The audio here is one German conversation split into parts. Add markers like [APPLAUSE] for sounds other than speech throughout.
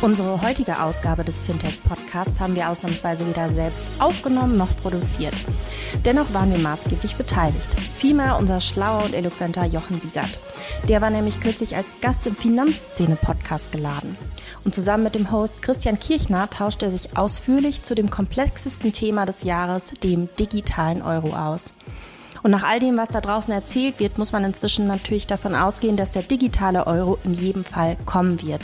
Unsere heutige Ausgabe des Fintech-Podcasts haben wir ausnahmsweise weder selbst aufgenommen noch produziert. Dennoch waren wir maßgeblich beteiligt. Vielmehr unser schlauer und eloquenter Jochen Siegert. Der war nämlich kürzlich als Gast im Finanzszene-Podcast geladen. Und zusammen mit dem Host Christian Kirchner tauscht er sich ausführlich zu dem komplexesten Thema des Jahres, dem digitalen Euro aus. Und nach all dem, was da draußen erzählt wird, muss man inzwischen natürlich davon ausgehen, dass der digitale Euro in jedem Fall kommen wird.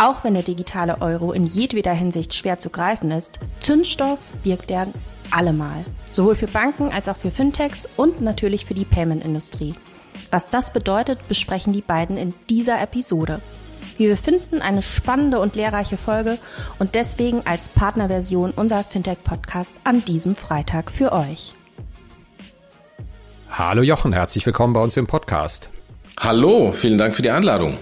Auch wenn der digitale Euro in jedweder Hinsicht schwer zu greifen ist, Zündstoff birgt er allemal. Sowohl für Banken als auch für Fintechs und natürlich für die Payment-Industrie. Was das bedeutet, besprechen die beiden in dieser Episode. Wir finden eine spannende und lehrreiche Folge und deswegen als Partnerversion unser Fintech-Podcast an diesem Freitag für euch. Hallo Jochen, herzlich willkommen bei uns im Podcast. Hallo, vielen Dank für die Einladung.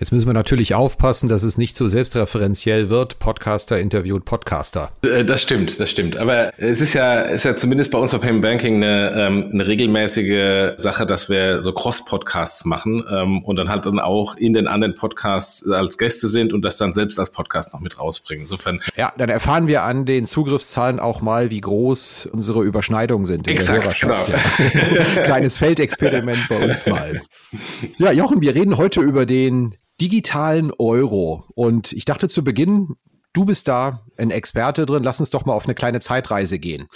Jetzt müssen wir natürlich aufpassen, dass es nicht zu selbstreferenziell wird. Podcaster interviewt Podcaster. Äh, das stimmt, das stimmt. Aber es ist ja, ist ja zumindest bei uns bei Payment Banking eine, ähm, eine regelmäßige Sache, dass wir so Cross-Podcasts machen ähm, und dann halt dann auch in den anderen Podcasts als Gäste sind und das dann selbst als Podcast noch mit rausbringen. Insofern. Ja, dann erfahren wir an den Zugriffszahlen auch mal, wie groß unsere Überschneidungen sind. Exakt, genau. Ja. [LAUGHS] Kleines Feldexperiment bei uns mal. Ja, Jochen, wir reden heute über den digitalen Euro. Und ich dachte zu Beginn, du bist da ein Experte drin, lass uns doch mal auf eine kleine Zeitreise gehen.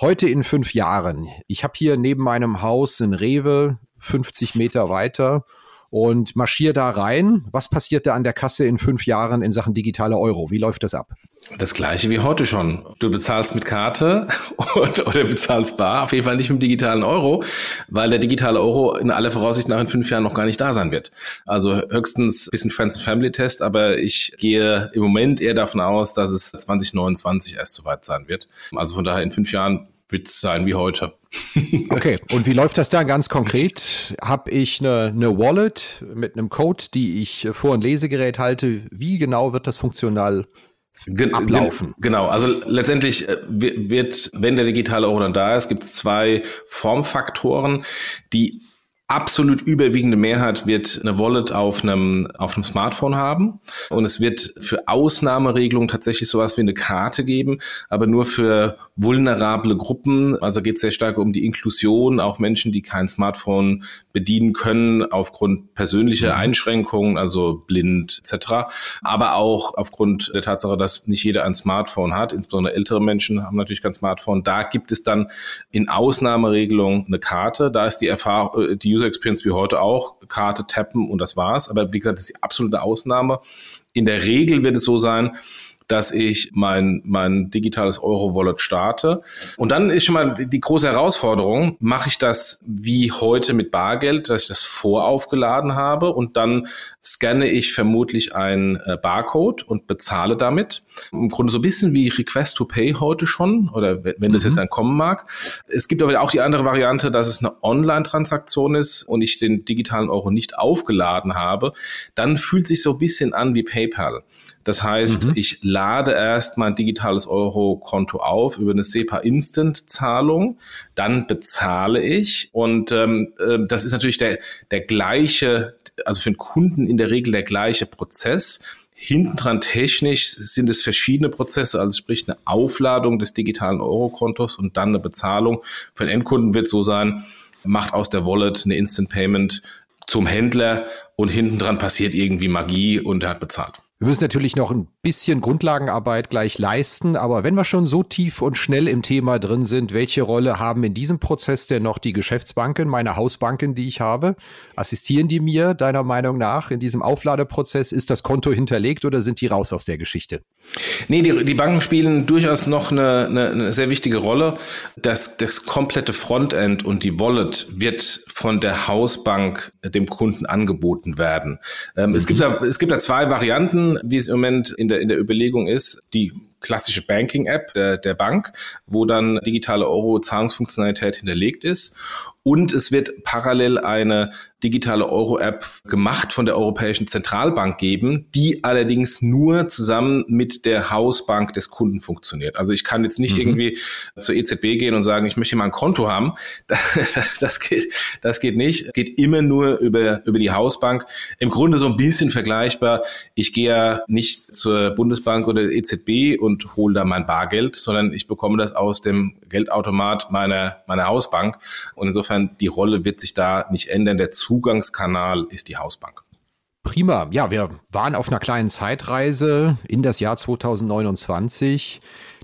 Heute in fünf Jahren. Ich habe hier neben meinem Haus ein Rewe, 50 Meter weiter und marschiere da rein. Was passiert da an der Kasse in fünf Jahren in Sachen digitale Euro? Wie läuft das ab? Das gleiche wie heute schon. Du bezahlst mit Karte [LAUGHS] und, oder bezahlst bar, auf jeden Fall nicht mit dem digitalen Euro, weil der digitale Euro in aller Voraussicht nach in fünf Jahren noch gar nicht da sein wird. Also höchstens ein bisschen Friends and Family Test, aber ich gehe im Moment eher davon aus, dass es 2029 erst soweit sein wird. Also von daher in fünf Jahren wird es sein wie heute. [LAUGHS] Okay, und wie läuft das dann ganz konkret? Habe ich eine, eine Wallet mit einem Code, die ich vor ein Lesegerät halte? Wie genau wird das funktional ablaufen. Genau, also letztendlich äh, wird, wenn der digitale Euro dann da ist, gibt es zwei Formfaktoren, die absolut überwiegende Mehrheit wird eine Wallet auf einem, auf einem Smartphone haben. Und es wird für Ausnahmeregelungen tatsächlich sowas wie eine Karte geben, aber nur für vulnerable Gruppen. Also geht es sehr stark um die Inklusion, auch Menschen, die kein Smartphone bedienen können aufgrund persönlicher mhm. Einschränkungen, also blind etc. Aber auch aufgrund der Tatsache, dass nicht jeder ein Smartphone hat, insbesondere ältere Menschen haben natürlich kein Smartphone. Da gibt es dann in Ausnahmeregelungen eine Karte. Da ist die Erfahrung, äh, die User Experience wie heute auch, Karte tappen und das war's. Aber wie gesagt, das ist die absolute Ausnahme. In der Regel wird es so sein, dass ich mein, mein digitales Euro-Wallet starte. Und dann ist schon mal die große Herausforderung, mache ich das wie heute mit Bargeld, dass ich das voraufgeladen habe und dann scanne ich vermutlich ein äh, Barcode und bezahle damit. Im Grunde so ein bisschen wie Request to Pay heute schon oder wenn das mhm. jetzt dann kommen mag. Es gibt aber auch die andere Variante, dass es eine Online-Transaktion ist und ich den digitalen Euro nicht aufgeladen habe. Dann fühlt sich so ein bisschen an wie PayPal. Das heißt, mhm. ich lade erst mein digitales Euro-Konto auf über eine SEPA Instant-Zahlung, dann bezahle ich und ähm, äh, das ist natürlich der, der gleiche, also für den Kunden in der Regel der gleiche Prozess. Hintendran technisch sind es verschiedene Prozesse, also sprich eine Aufladung des digitalen Euro-Kontos und dann eine Bezahlung. Für den Endkunden wird es so sein, macht aus der Wallet eine Instant Payment zum Händler und hintendran passiert irgendwie Magie und er hat bezahlt. Wir müssen natürlich noch ein bisschen Grundlagenarbeit gleich leisten, aber wenn wir schon so tief und schnell im Thema drin sind, welche Rolle haben in diesem Prozess denn noch die Geschäftsbanken, meine Hausbanken, die ich habe? Assistieren die mir deiner Meinung nach in diesem Aufladeprozess? Ist das Konto hinterlegt oder sind die raus aus der Geschichte? Nee, die, die Banken spielen durchaus noch eine, eine, eine sehr wichtige Rolle. Das, das komplette Frontend und die Wallet wird von der Hausbank dem Kunden angeboten werden. Ähm, mhm. es, gibt da, es gibt da zwei Varianten, wie es im Moment in der, in der Überlegung ist. Die klassische Banking-App der, der Bank, wo dann digitale Euro-Zahlungsfunktionalität hinterlegt ist. Und es wird parallel eine digitale Euro-App gemacht von der Europäischen Zentralbank geben, die allerdings nur zusammen mit der Hausbank des Kunden funktioniert. Also ich kann jetzt nicht mhm. irgendwie zur EZB gehen und sagen, ich möchte mal ein Konto haben. [LAUGHS] Das geht, das geht nicht. geht immer nur über, über die Hausbank. Im Grunde so ein bisschen vergleichbar. Ich gehe ja nicht zur Bundesbank oder EZB und hole da mein Bargeld, sondern ich bekomme das aus dem Geldautomat meiner, meiner Hausbank. Und insofern die Rolle wird sich da nicht ändern. Der Zugangskanal ist die Hausbank. Prima. Ja, wir waren auf einer kleinen Zeitreise in das Jahr 2029.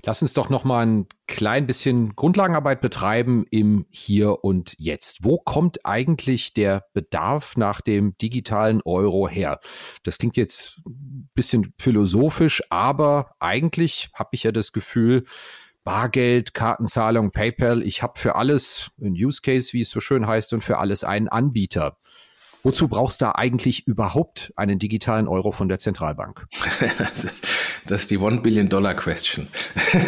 Lass uns doch noch mal ein klein bisschen Grundlagenarbeit betreiben im Hier und Jetzt. Wo kommt eigentlich der Bedarf nach dem digitalen Euro her? Das klingt jetzt ein bisschen philosophisch, aber eigentlich habe ich ja das Gefühl, Bargeld, Kartenzahlung, PayPal, ich habe für alles ein Use Case, wie es so schön heißt, und für alles einen Anbieter. Wozu brauchst du eigentlich überhaupt einen digitalen Euro von der Zentralbank? [LAUGHS] Das ist die One Billion Dollar Question.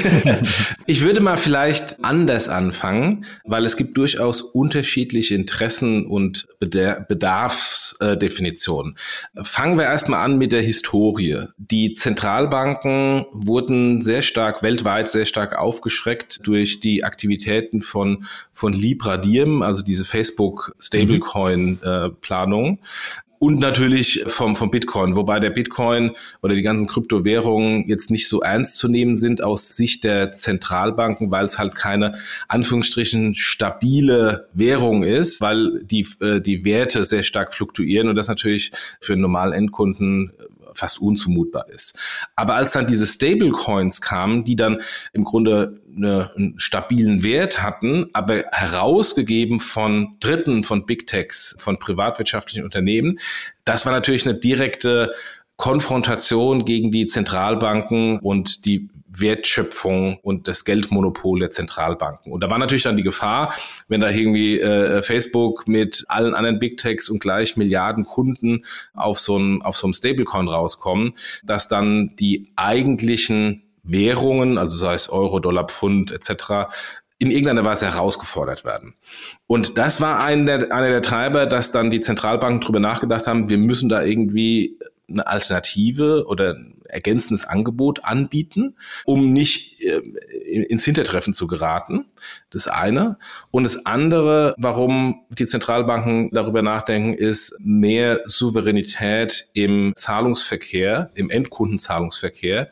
[LAUGHS] ich würde mal vielleicht anders anfangen, weil es gibt durchaus unterschiedliche Interessen und Bedarfsdefinitionen. Fangen wir erstmal an mit der Historie. Die Zentralbanken wurden sehr stark, weltweit sehr stark aufgeschreckt durch die Aktivitäten von, von Libra Diem, also diese Facebook Stablecoin-Planung. Äh, und natürlich vom, vom Bitcoin, wobei der Bitcoin oder die ganzen Kryptowährungen jetzt nicht so ernst zu nehmen sind aus Sicht der Zentralbanken, weil es halt keine Anführungsstrichen stabile Währung ist, weil die, äh, die Werte sehr stark fluktuieren und das natürlich für einen normalen Endkunden fast unzumutbar ist. Aber als dann diese Stablecoins kamen, die dann im Grunde eine, einen stabilen Wert hatten, aber herausgegeben von Dritten, von Big Techs, von privatwirtschaftlichen Unternehmen, das war natürlich eine direkte Konfrontation gegen die Zentralbanken und die Wertschöpfung und das Geldmonopol der Zentralbanken. Und da war natürlich dann die Gefahr, wenn da irgendwie äh, Facebook mit allen anderen Big Techs und gleich Milliarden Kunden auf so einem auf so einem Stablecoin rauskommen, dass dann die eigentlichen Währungen, also sei es Euro, Dollar, Pfund etc., in irgendeiner Weise herausgefordert werden. Und das war einer der, einer der Treiber, dass dann die Zentralbanken darüber nachgedacht haben, wir müssen da irgendwie eine Alternative oder ergänzendes Angebot anbieten, um nicht äh, ins Hintertreffen zu geraten. Das eine. Und das andere, warum die Zentralbanken darüber nachdenken, ist mehr Souveränität im Zahlungsverkehr, im Endkundenzahlungsverkehr.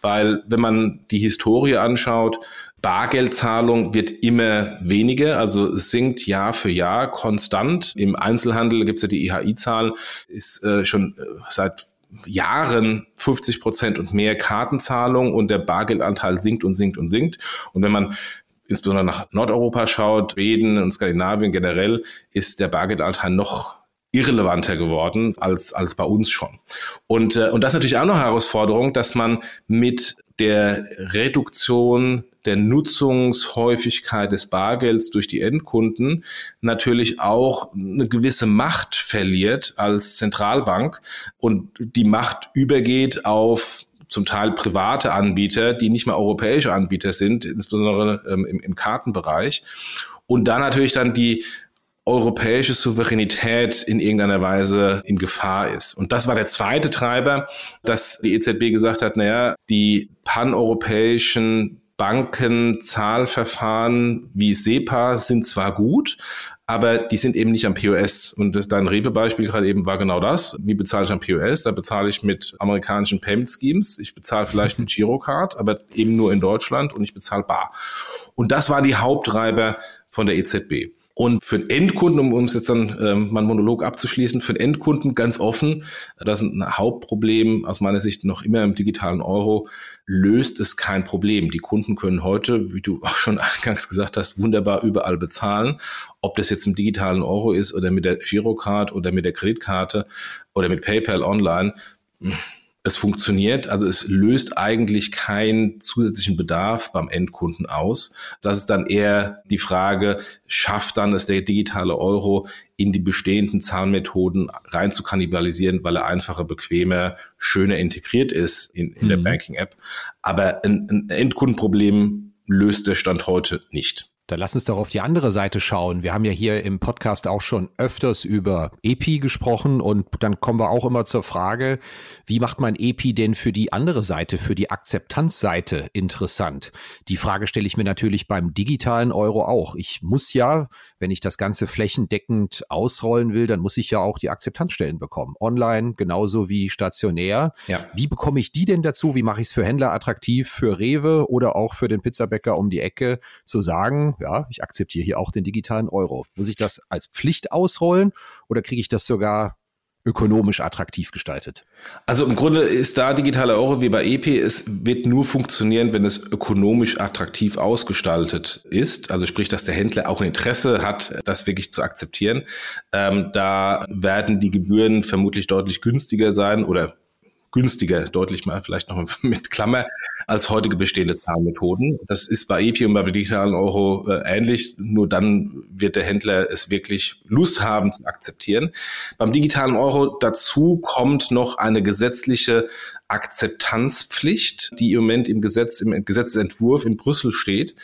Weil wenn man die Historie anschaut, Bargeldzahlung wird immer weniger, also sinkt Jahr für Jahr konstant. Im Einzelhandel gibt es ja die IHI-Zahl, ist äh, schon äh, seit Jahren 50 Prozent und mehr Kartenzahlung und der Bargeldanteil sinkt und sinkt und sinkt. Und wenn man insbesondere nach Nordeuropa schaut, Schweden und Skandinavien generell, ist der Bargeldanteil noch irrelevanter geworden als, als bei uns schon. Und, äh, und das ist natürlich auch noch eine Herausforderung, dass man mit der Reduktion der Nutzungshäufigkeit des Bargelds durch die Endkunden natürlich auch eine gewisse Macht verliert als Zentralbank und die Macht übergeht auf zum Teil private Anbieter, die nicht mehr europäische Anbieter sind, insbesondere ähm, im, im Kartenbereich. Und da natürlich dann die europäische Souveränität in irgendeiner Weise in Gefahr ist. Und das war der zweite Treiber, dass die EZB gesagt hat, naja, die paneuropäischen Bankenzahlverfahren wie SEPA sind zwar gut, aber die sind eben nicht am POS. Und dein Rewe-Beispiel gerade eben war genau das. Wie bezahle ich am POS? Da bezahle ich mit amerikanischen Payment Schemes. Ich bezahle vielleicht mit Girocard, aber eben nur in Deutschland und ich bezahle bar. Und das war die Haupttreiber von der EZB. Und für den Endkunden, um uns jetzt dann ähm, mein Monolog abzuschließen, für den Endkunden ganz offen, das ist ein Hauptproblem aus meiner Sicht noch immer im digitalen Euro, löst es kein Problem. Die Kunden können heute, wie du auch schon [LAUGHS] eingangs gesagt hast, wunderbar überall bezahlen. Ob das jetzt im digitalen Euro ist oder mit der Girocard oder mit der Kreditkarte oder mit PayPal online, es funktioniert, also es löst eigentlich keinen zusätzlichen Bedarf beim Endkunden aus. Das ist dann eher die Frage, schafft dann es der digitale Euro in die bestehenden Zahlmethoden rein zu kannibalisieren, weil er einfacher, bequemer, schöner integriert ist in, in mhm. der Banking-App. Aber ein, ein Endkundenproblem löst der Stand heute nicht. Dann lass uns doch auf die andere Seite schauen. Wir haben ja hier im Podcast auch schon öfters über EPI gesprochen und dann kommen wir auch immer zur Frage, wie macht man EPI denn für die andere Seite, für die Akzeptanzseite interessant? Die Frage stelle ich mir natürlich beim digitalen Euro auch. Ich muss ja, wenn ich das Ganze flächendeckend ausrollen will, dann muss ich ja auch die Akzeptanzstellen bekommen. Online genauso wie stationär. Ja. Wie bekomme ich die denn dazu? Wie mache ich es für Händler attraktiv, für Rewe oder auch für den Pizzabäcker um die Ecke zu sagen, ja, ich akzeptiere hier auch den digitalen Euro. Muss ich das als Pflicht ausrollen oder kriege ich das sogar ökonomisch attraktiv gestaltet? Also im Grunde ist da digitale Euro wie bei EP, es wird nur funktionieren, wenn es ökonomisch attraktiv ausgestaltet ist. Also sprich, dass der Händler auch ein Interesse hat, das wirklich zu akzeptieren. Ähm, da werden die Gebühren vermutlich deutlich günstiger sein oder günstiger, deutlich mal vielleicht noch [LAUGHS] mit Klammer, als heutige bestehende Zahlmethoden. Das ist bei EPI und bei digitalen Euro äh, ähnlich. Nur dann wird der Händler es wirklich Lust haben zu akzeptieren. Beim digitalen Euro dazu kommt noch eine gesetzliche Akzeptanzpflicht, die im Moment im Gesetz, im Gesetzentwurf in Brüssel steht.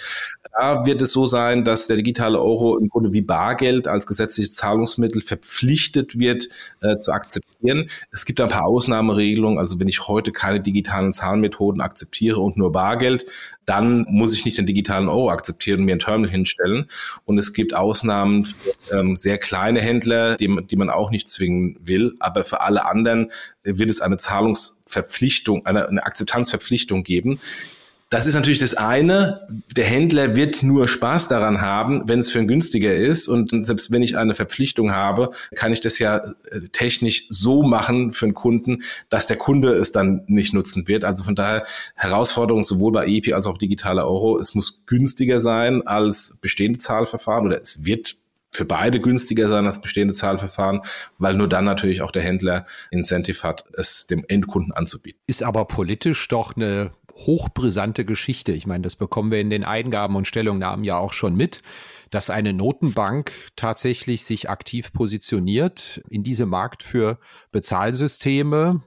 Da wird es so sein, dass der digitale Euro im Grunde wie Bargeld als gesetzliches Zahlungsmittel verpflichtet wird äh, zu akzeptieren. Es gibt ein paar Ausnahmeregelungen. Also wenn ich heute keine digitalen Zahlmethoden akzeptiere und nur Bargeld, dann muss ich nicht den digitalen Euro akzeptieren und mir ein Terminal hinstellen. Und es gibt Ausnahmen für ähm, sehr kleine Händler, die, die man auch nicht zwingen will. Aber für alle anderen wird es eine Zahlungsverpflichtung, eine, eine Akzeptanzverpflichtung geben. Das ist natürlich das eine. Der Händler wird nur Spaß daran haben, wenn es für ihn günstiger ist. Und selbst wenn ich eine Verpflichtung habe, kann ich das ja äh, technisch so machen für einen Kunden, dass der Kunde es dann nicht nutzen wird. Also von daher Herausforderung sowohl bei EPI als auch digitaler Euro. Es muss günstiger sein als bestehende Zahlverfahren oder es wird für beide günstiger sein als bestehende Zahlverfahren, weil nur dann natürlich auch der Händler Incentive hat, es dem Endkunden anzubieten. Ist aber politisch doch eine hochbrisante Geschichte. Ich meine, das bekommen wir in den Eingaben und Stellungnahmen ja auch schon mit, dass eine Notenbank tatsächlich sich aktiv positioniert in diesem Markt für Bezahlsysteme,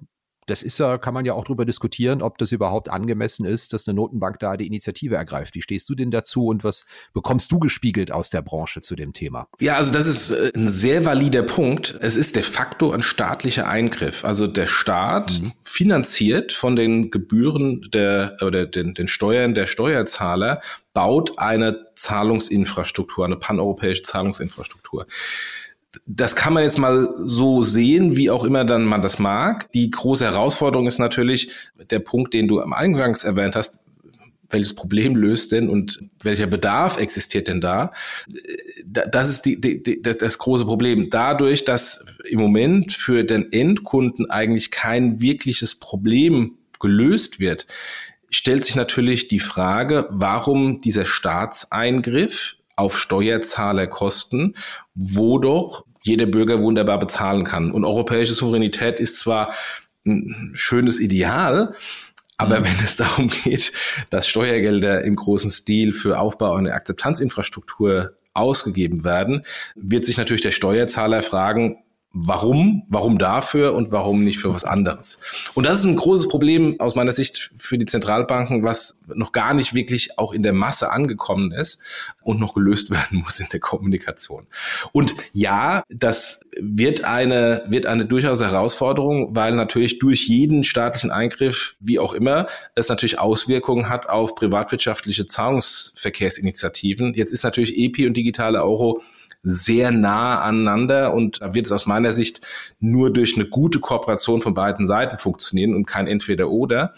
das ist ja, kann man ja auch darüber diskutieren, ob das überhaupt angemessen ist, dass eine Notenbank da die Initiative ergreift. Wie stehst du denn dazu und was bekommst du gespiegelt aus der Branche zu dem Thema? Ja, also das ist äh, ein sehr valider Punkt. Es ist de facto ein staatlicher Eingriff. Also der Staat mhm. finanziert von den Gebühren der oder den, den Steuern der Steuerzahler baut eine Zahlungsinfrastruktur, eine paneuropäische Zahlungsinfrastruktur das kann man jetzt mal so sehen, wie auch immer dann man das mag. Die große Herausforderung ist natürlich der Punkt, den du am Eingangs erwähnt hast. Welches Problem löst denn und welcher Bedarf existiert denn da? Das ist die, die, die, das große Problem. Dadurch, dass im Moment für den Endkunden eigentlich kein wirkliches Problem gelöst wird, stellt sich natürlich die Frage, warum dieser Staatseingriff auf Steuerzahlerkosten, wo doch jeder Bürger wunderbar bezahlen kann. Und europäische Souveränität ist zwar ein schönes Ideal, aber mhm. wenn es darum geht, dass Steuergelder im großen Stil für Aufbau einer Akzeptanzinfrastruktur ausgegeben werden, wird sich natürlich der Steuerzahler fragen, Warum? Warum dafür und warum nicht für was anderes? Und das ist ein großes Problem aus meiner Sicht für die Zentralbanken, was noch gar nicht wirklich auch in der Masse angekommen ist und noch gelöst [LAUGHS] werden muss in der Kommunikation. Und ja, das wird eine, wird eine durchaus Herausforderung, weil natürlich durch jeden staatlichen Eingriff, wie auch immer, es natürlich Auswirkungen hat auf privatwirtschaftliche Zahlungsverkehrsinitiativen. Jetzt ist natürlich EPI und digitale Euro sehr nah aneinander und da wird es aus meiner Sicht nur durch eine gute Kooperation von beiden Seiten funktionieren und kein Entweder-Oder.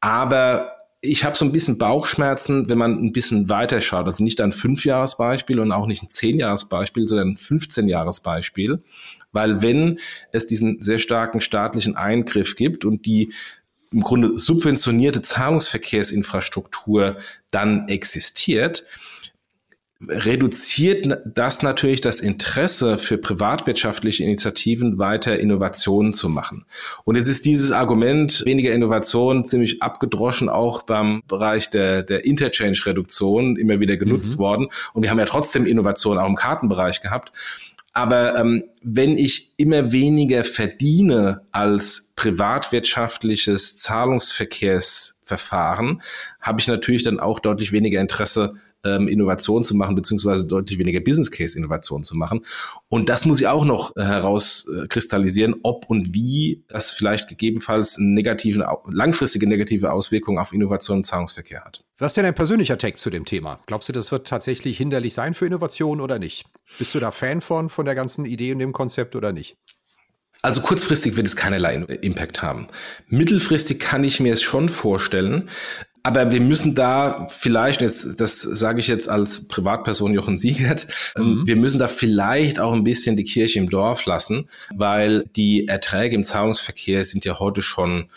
Aber ich habe so ein bisschen Bauchschmerzen, wenn man ein bisschen weiter schaut. Also nicht ein Fünfjahresbeispiel und auch nicht ein Zehnjahresbeispiel, sondern ein 15-Jahresbeispiel. Weil wenn es diesen sehr starken staatlichen Eingriff gibt und die im Grunde subventionierte Zahlungsverkehrsinfrastruktur dann existiert, reduziert das natürlich das Interesse für privatwirtschaftliche Initiativen weiter Innovationen zu machen. Und jetzt ist dieses Argument weniger Innovation ziemlich abgedroschen auch beim Bereich der, der Interchange-Reduktion immer wieder genutzt mhm. worden. Und wir haben ja trotzdem Innovationen auch im Kartenbereich gehabt. Aber ähm, wenn ich immer weniger verdiene als privatwirtschaftliches Zahlungsverkehrsverfahren, habe ich natürlich dann auch deutlich weniger Interesse ähm, Innovation zu machen, beziehungsweise deutlich weniger Business Case Innovation zu machen. Und das muss ich auch noch äh, herauskristallisieren, ob und wie das vielleicht gegebenenfalls negative, langfristige negative Auswirkungen auf Innovation und Zahlungsverkehr hat. Was ist denn ein persönlicher Take zu dem Thema? Glaubst du, das wird tatsächlich hinderlich sein für Innovation oder nicht? Bist du da Fan von, von der ganzen Idee und dem Konzept oder nicht? Also kurzfristig wird es keinerlei Impact haben. Mittelfristig kann ich mir es schon vorstellen, aber wir müssen da vielleicht, jetzt, das sage ich jetzt als Privatperson Jochen Siegert, ähm, mhm. wir müssen da vielleicht auch ein bisschen die Kirche im Dorf lassen, weil die Erträge im Zahlungsverkehr sind ja heute schon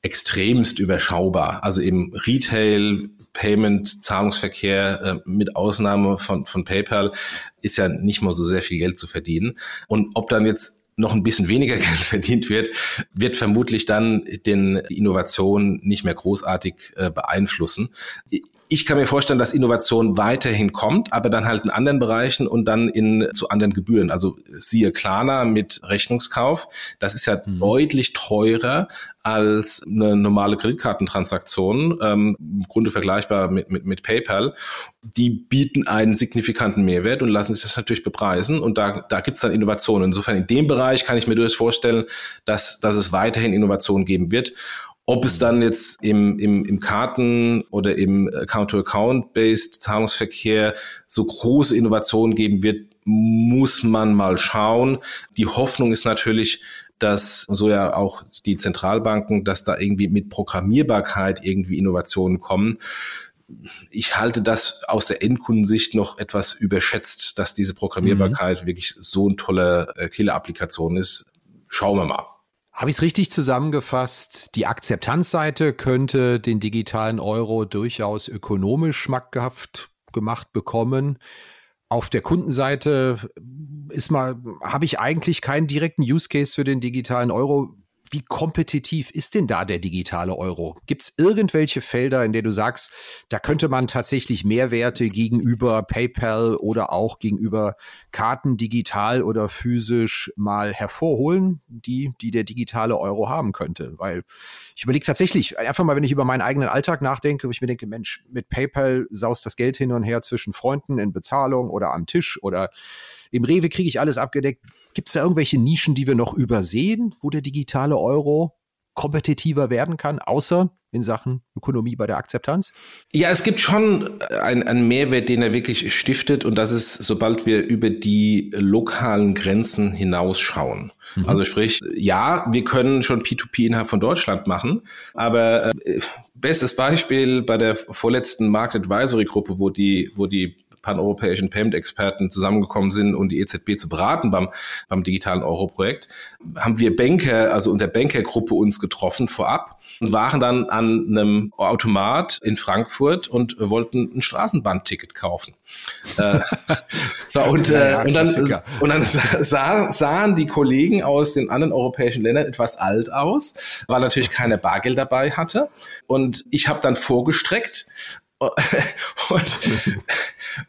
extremst überschaubar. Also im Retail, Payment, Zahlungsverkehr äh, mit Ausnahme von, von PayPal ist ja nicht mal so sehr viel Geld zu verdienen. Und ob dann jetzt noch ein bisschen weniger [LAUGHS] Geld verdient wird, wird vermutlich dann den Innovation nicht mehr großartig äh, beeinflussen. Ich kann mir vorstellen, dass Innovation weiterhin kommt, aber dann halt in anderen Bereichen und dann in zu anderen Gebühren. Also siehe Klarna mit Rechnungskauf. Das ist ja mhm. deutlich teurer als eine normale Kreditkartentransaktion, ähm, im Grunde vergleichbar mit, mit, mit PayPal. Die bieten einen signifikanten Mehrwert und lassen sich das natürlich bepreisen. Und da, da gibt es dann Innovationen. Insofern in dem Bereich kann ich mir durchaus vorstellen, dass, dass es weiterhin Innovationen geben wird. Ob es dann jetzt im, im, im Karten- oder im Account-to-Account-based Zahlungsverkehr so große Innovationen geben wird, muss man mal schauen. Die Hoffnung ist natürlich, dass so ja auch die Zentralbanken, dass da irgendwie mit Programmierbarkeit irgendwie Innovationen kommen. Ich halte das aus der Endkundensicht noch etwas überschätzt, dass diese Programmierbarkeit mhm. wirklich so eine tolle äh, Killer-Applikation ist. Schauen wir mal. Habe ich es richtig zusammengefasst? Die Akzeptanzseite könnte den digitalen Euro durchaus ökonomisch schmackhaft gemacht bekommen. Auf der Kundenseite ist mal, habe ich eigentlich keinen direkten Use Case für den digitalen Euro wie kompetitiv ist denn da der digitale Euro? Gibt es irgendwelche Felder, in denen du sagst, da könnte man tatsächlich Mehrwerte gegenüber PayPal oder auch gegenüber Karten digital oder physisch mal hervorholen, die, die der digitale Euro haben könnte? Weil ich überlege tatsächlich, einfach mal, wenn ich über meinen eigenen Alltag nachdenke, wo ich mir denke, Mensch, mit PayPal saust das Geld hin und her zwischen Freunden in Bezahlung oder am Tisch oder im Rewe kriege ich alles abgedeckt. Gibt es da irgendwelche Nischen, die wir noch übersehen, wo der digitale Euro kompetitiver werden kann, außer in Sachen Ökonomie bei der Akzeptanz? Ja, es gibt schon einen Mehrwert, den er wirklich stiftet und das ist, sobald wir über die lokalen Grenzen hinausschauen. Mhm. Also sprich, ja, wir können schon P2P innerhalb von Deutschland machen, aber äh, bestes Beispiel bei der vorletzten Market Advisory Gruppe, wo die, wo die paneuropäischen Payment-Experten zusammengekommen sind und die EZB zu beraten beim, beim digitalen Euro-Projekt, haben wir Banker, also unter Bankergruppe uns getroffen vorab und waren dann an einem Automat in Frankfurt und wollten ein Straßenbahnticket kaufen. äh, [LAUGHS] so, und, äh, und dann, und dann sah, sahen die Kollegen aus den anderen europäischen Ländern etwas alt aus, weil natürlich keiner Bargeld dabei hatte. Und ich habe dann vorgestreckt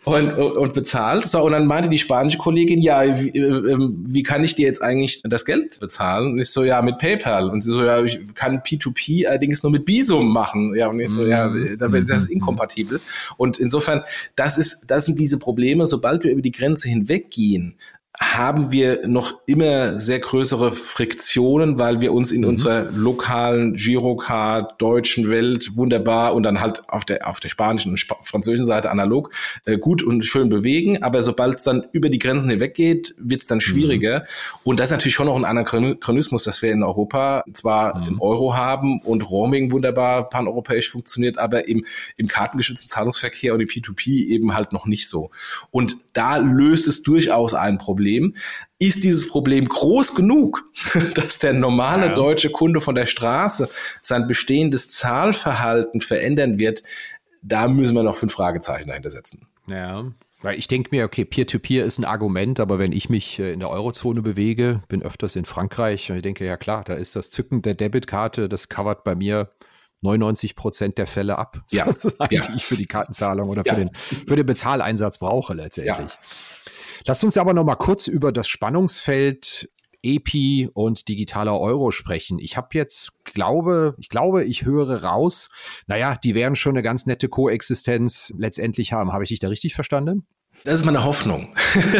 und, und, und bezahlt. So, und dann meinte die spanische Kollegin, ja, wie, äh, wie kann ich dir jetzt eigentlich das Geld bezahlen? Und ich so, ja, mit PayPal. Und sie so, ja, ich kann P2P allerdings nur mit Visum machen. Ja, und ich so, ja, mhm. das ist mhm. inkompatibel. Und insofern, das ist, das sind diese Probleme, sobald wir über die Grenze hinweggehen, haben wir noch immer sehr größere Friktionen, weil wir uns in mhm. unserer lokalen Girocard deutschen Welt wunderbar und dann halt auf der auf der spanischen und Sp französischen Seite analog äh, gut und schön bewegen, aber sobald es dann über die Grenzen hinweg geht, wird es dann mhm. schwieriger mhm. und das ist natürlich schon noch ein Anachronismus, dass wir in Europa zwar mhm. den Euro haben und Roaming wunderbar paneuropäisch funktioniert, aber im im kartengeschützten Zahlungsverkehr und im P2P eben halt noch nicht so. Und da löst es durchaus ein Problem Problem. Ist dieses Problem groß genug, [LAUGHS] dass der normale ja. deutsche Kunde von der Straße sein bestehendes Zahlverhalten verändern wird? Da müssen wir noch fünf Fragezeichen dahinter setzen. Ja. Weil ich denke mir, okay, Peer-to-Peer -Peer ist ein Argument, aber wenn ich mich äh, in der Eurozone bewege, bin öfters in Frankreich und ich denke, ja klar, da ist das Zücken der Debitkarte, das covert bei mir 99 Prozent der Fälle ab, ja. [LAUGHS] die ja. ich für die Kartenzahlung oder ja. für, den, für den Bezahleinsatz brauche letztendlich. Ja. Lass uns aber noch mal kurz über das Spannungsfeld EPI und digitaler Euro sprechen. Ich habe jetzt glaube, ich glaube, ich höre raus, naja, die werden schon eine ganz nette Koexistenz letztendlich haben. Habe ich dich da richtig verstanden? Das ist meine Hoffnung.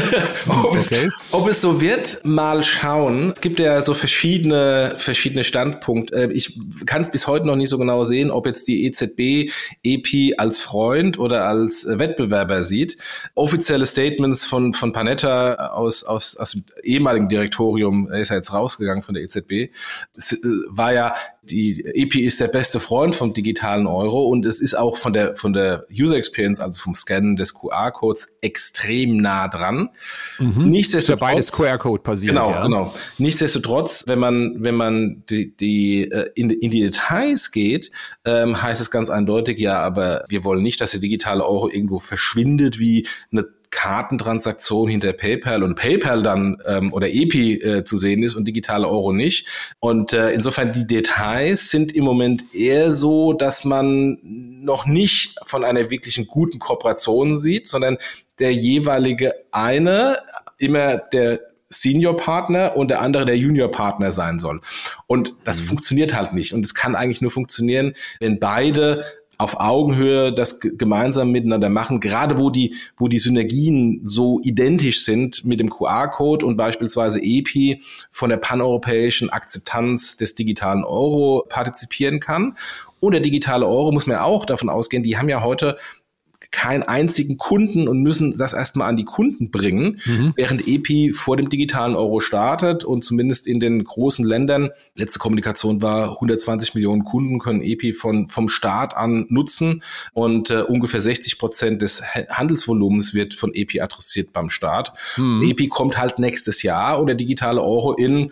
[LAUGHS] ob, okay. es, ob, es, so wird, mal schauen. Es gibt ja so verschiedene, verschiedene Standpunkte. Äh, ich kann es bis heute noch nicht so genau sehen, ob jetzt die EZB EPI als Freund oder als Wettbewerber sieht. Offizielle Statements von, von Panetta aus, aus, aus dem ehemaligen Direktorium, er ist ja jetzt rausgegangen von der EZB, äh, war ja, die EPI ist der beste Freund vom digitalen Euro und es ist auch von der, von der User Experience, also vom Scannen des QR-Codes, extrem nah dran. Mhm. Nichtsdestotrotz. Ja beides QR-Code passiert. Genau, ja. genau. Nichtsdestotrotz, wenn man, wenn man die, die, äh, in, in die Details geht, ähm, heißt es ganz eindeutig, ja, aber wir wollen nicht, dass der digitale Euro irgendwo verschwindet wie eine Kartentransaktion hinter PayPal und PayPal dann ähm, oder EPI äh, zu sehen ist und digitale Euro nicht. Und äh, insofern die Details sind im Moment eher so, dass man noch nicht von einer wirklichen guten Kooperation sieht, sondern der jeweilige eine immer der Senior-Partner und der andere der Junior-Partner sein soll. Und das mhm. funktioniert halt nicht. Und es kann eigentlich nur funktionieren, wenn beide auf Augenhöhe das gemeinsam miteinander machen, gerade wo die, wo die Synergien so identisch sind mit dem QR-Code und beispielsweise EPI von der paneuropäischen Akzeptanz des digitalen Euro partizipieren kann. Und der digitale Euro muss man auch davon ausgehen, die haben ja heute keinen einzigen Kunden und müssen das erstmal an die Kunden bringen, mhm. während EPI vor dem digitalen Euro startet und zumindest in den großen Ländern, letzte Kommunikation war, 120 Millionen Kunden können EPI von, vom Start an nutzen und äh, ungefähr 60 Prozent des Handelsvolumens wird von EPI adressiert beim Start. Mhm. EPI kommt halt nächstes Jahr und der digitale Euro in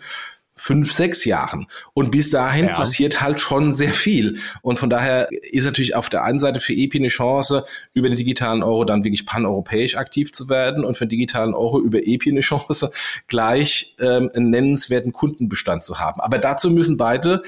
fünf, sechs Jahren. Und bis dahin ja. passiert halt schon sehr viel. Und von daher ist natürlich auf der einen Seite für EPI eine Chance, über den digitalen Euro dann wirklich paneuropäisch aktiv zu werden und für den digitalen Euro über EPI eine Chance, gleich ähm, einen nennenswerten Kundenbestand zu haben. Aber dazu müssen beide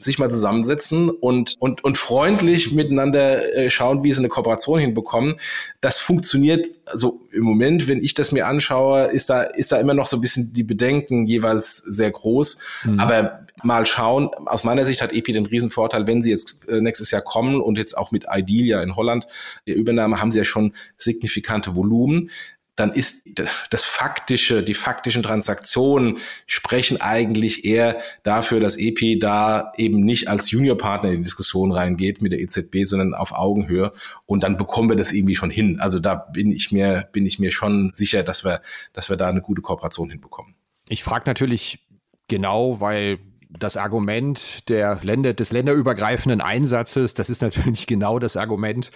sich mal zusammensetzen und, und, und freundlich miteinander äh, schauen, wie sie eine Kooperation hinbekommen. Das funktioniert, also im Moment, wenn ich das mir anschaue, ist da, ist da immer noch so ein bisschen die Bedenken jeweils sehr groß. Mhm. Aber mal schauen, aus meiner Sicht hat EPI den Riesenvorteil, wenn sie jetzt äh, nächstes Jahr kommen und jetzt auch mit Idealia in Holland, der Übernahme, haben sie ja schon signifikante Volumen dann ist das faktische, die faktischen Transaktionen sprechen eigentlich eher dafür, dass EP da eben nicht als Juniorpartner in die Diskussion reingeht mit der EZB, sondern auf Augenhöhe. Und dann bekommen wir das irgendwie schon hin. Also da bin ich mir, bin ich mir schon sicher, dass wir, dass wir da eine gute Kooperation hinbekommen. Ich frage natürlich genau, weil das Argument der Länder, des länderübergreifenden Einsatzes, das ist natürlich [LAUGHS] genau das Argument,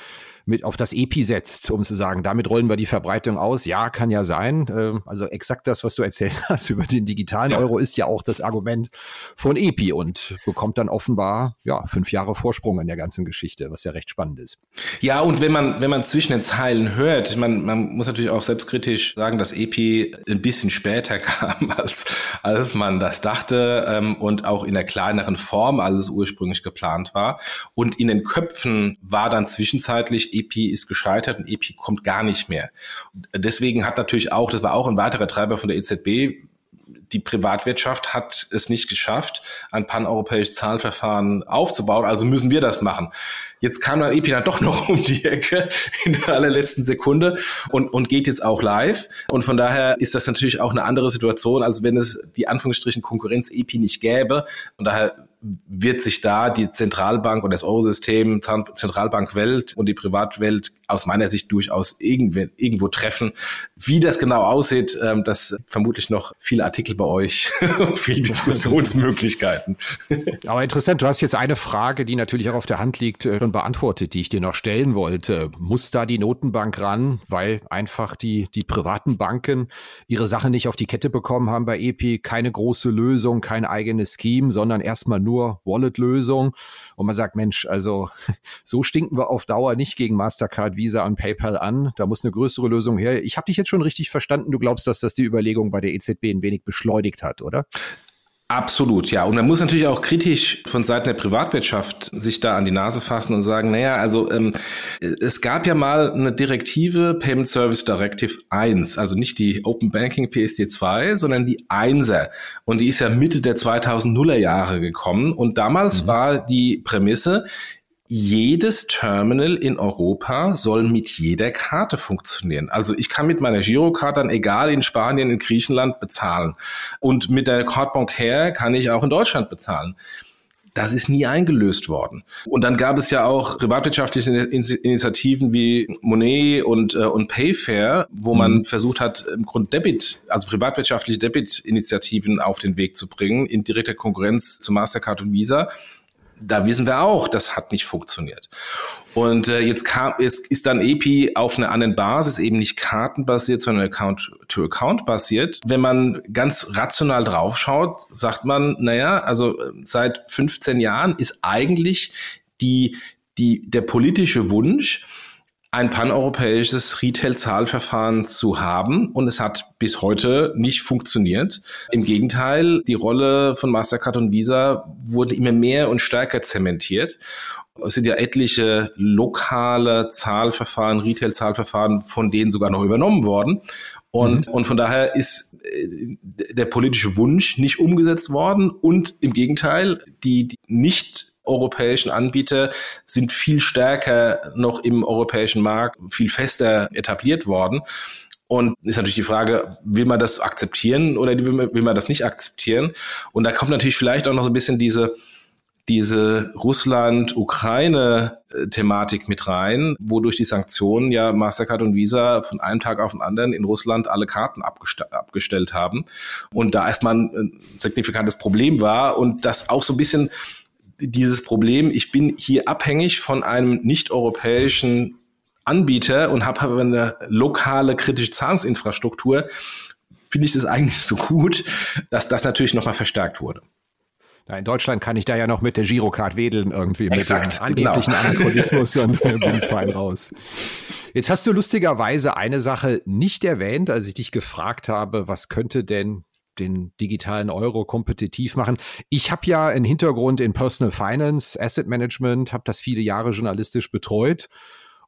mit auf das EPI setzt, um zu sagen, damit rollen wir die Verbreitung aus. Ja, kann ja sein. Ähm, also exakt das, was du erzählt [LAUGHS] hast über den digitalen ja. Euro, ist ja auch das Argument von EPI und bekommt dann offenbar ja fünf Jahre Vorsprung in der ganzen Geschichte, was ja recht spannend ist. Ja, und wenn man wenn man zwischen den Zeilen hört, ich meine, man muss natürlich auch selbstkritisch sagen, dass EPI ein bisschen später [LAUGHS] kam als als man das dachte ähm, und auch in der kleineren Form, als es ursprünglich geplant war. Und in den Köpfen war dann zwischenzeitlich EPI ist gescheitert und EPI kommt gar nicht mehr. Deswegen hat natürlich auch, das war auch ein weiterer Treiber von der EZB, die Privatwirtschaft hat es nicht geschafft, ein paneuropäisches Zahlverfahren aufzubauen, also müssen wir das machen. Jetzt kam dann EPI dann doch noch [LAUGHS] um die Ecke in der allerletzten Sekunde und, und geht jetzt auch live. Und von daher ist das natürlich auch eine andere Situation, als wenn es die Anführungsstrichen Konkurrenz EPI nicht gäbe. Und daher wird sich da die Zentralbank und das Eurosystem, Zentralbankwelt und die Privatwelt aus meiner Sicht durchaus irgendwo, irgendwo treffen. Wie das genau aussieht, ähm, das vermutlich noch viele Artikel bei euch [LAUGHS] viele Diskussionsmöglichkeiten. [LAUGHS] Aber interessant, du hast jetzt eine Frage, die natürlich auch auf der Hand liegt, äh, schon beantwortet, die ich dir noch stellen wollte. Muss da die Notenbank ran, weil einfach die, die privaten Banken ihre Sache nicht auf die Kette bekommen haben bei EPI, keine große Lösung, kein eigenes Scheme, sondern erstmal nur nur Wallet-Lösung. Und man sagt, Mensch, also [LAUGHS] so stinken wir auf Dauer nicht gegen Mastercard, Visa und PayPal an. Da muss eine größere Lösung her. Ich habe dich jetzt schon richtig verstanden. Du glaubst, dass das die Überlegung bei der EZB ein wenig beschleunigt hat, oder? Absolut, ja. Und man muss natürlich auch kritisch von Seiten der Privatwirtschaft sich da an die Nase fassen und sagen, naja, also ähm, es gab ja mal eine Direktive Payment Service Directive 1, also nicht die Open Banking PSD 2, sondern die 1er. Und die ist ja Mitte der 2000er Jahre gekommen. Und damals mhm. war die Prämisse, jedes Terminal in Europa soll mit jeder Karte funktionieren. Also ich kann mit meiner Girocard dann egal in Spanien, in Griechenland bezahlen. Und mit der Carte Bancaire kann ich auch in Deutschland bezahlen. Das ist nie eingelöst worden. Und dann gab es ja auch privatwirtschaftliche Initiativen wie Monet und, äh, und Payfair, wo man mhm. versucht hat, im Grunde Debit, also privatwirtschaftliche Debit-Initiativen auf den Weg zu bringen, in direkter Konkurrenz zu Mastercard und Visa da wissen wir auch, das hat nicht funktioniert. Und äh, jetzt kam, ist, ist dann EPI auf einer anderen Basis, eben nicht kartenbasiert, sondern Account-to-Account basiert. Wenn man ganz rational draufschaut, sagt man, naja, also seit 15 Jahren ist eigentlich die, die, der politische Wunsch, ein paneuropäisches Retail-Zahlverfahren zu haben und es hat bis heute nicht funktioniert. Im Gegenteil, die Rolle von Mastercard und Visa wurde immer mehr und stärker zementiert. Es sind ja etliche lokale Zahlverfahren, Retail-Zahlverfahren von denen sogar noch übernommen worden. Und, mhm. und von daher ist äh, der politische Wunsch nicht umgesetzt worden und im Gegenteil, die, die nicht europäischen Anbieter sind viel stärker noch im europäischen Markt, viel fester etabliert worden. Und ist natürlich die Frage, will man das akzeptieren oder will man, will man das nicht akzeptieren? Und da kommt natürlich vielleicht auch noch so ein bisschen diese, diese Russland-Ukraine-Thematik mit rein, wodurch die Sanktionen ja Mastercard und Visa von einem Tag auf den anderen in Russland alle Karten abgestellt haben. Und da erstmal ein signifikantes Problem war und das auch so ein bisschen dieses Problem, ich bin hier abhängig von einem nicht-europäischen Anbieter und habe eine lokale kritische Zahlungsinfrastruktur, finde ich das eigentlich so gut, dass das natürlich nochmal verstärkt wurde. In Deutschland kann ich da ja noch mit der Girocard wedeln irgendwie Exakt, mit dem angeblichen genau. Anachronismus und äh, bin fein raus. Jetzt hast du lustigerweise eine Sache nicht erwähnt, als ich dich gefragt habe, was könnte denn den digitalen Euro kompetitiv machen. Ich habe ja einen Hintergrund in Personal Finance, Asset Management, habe das viele Jahre journalistisch betreut.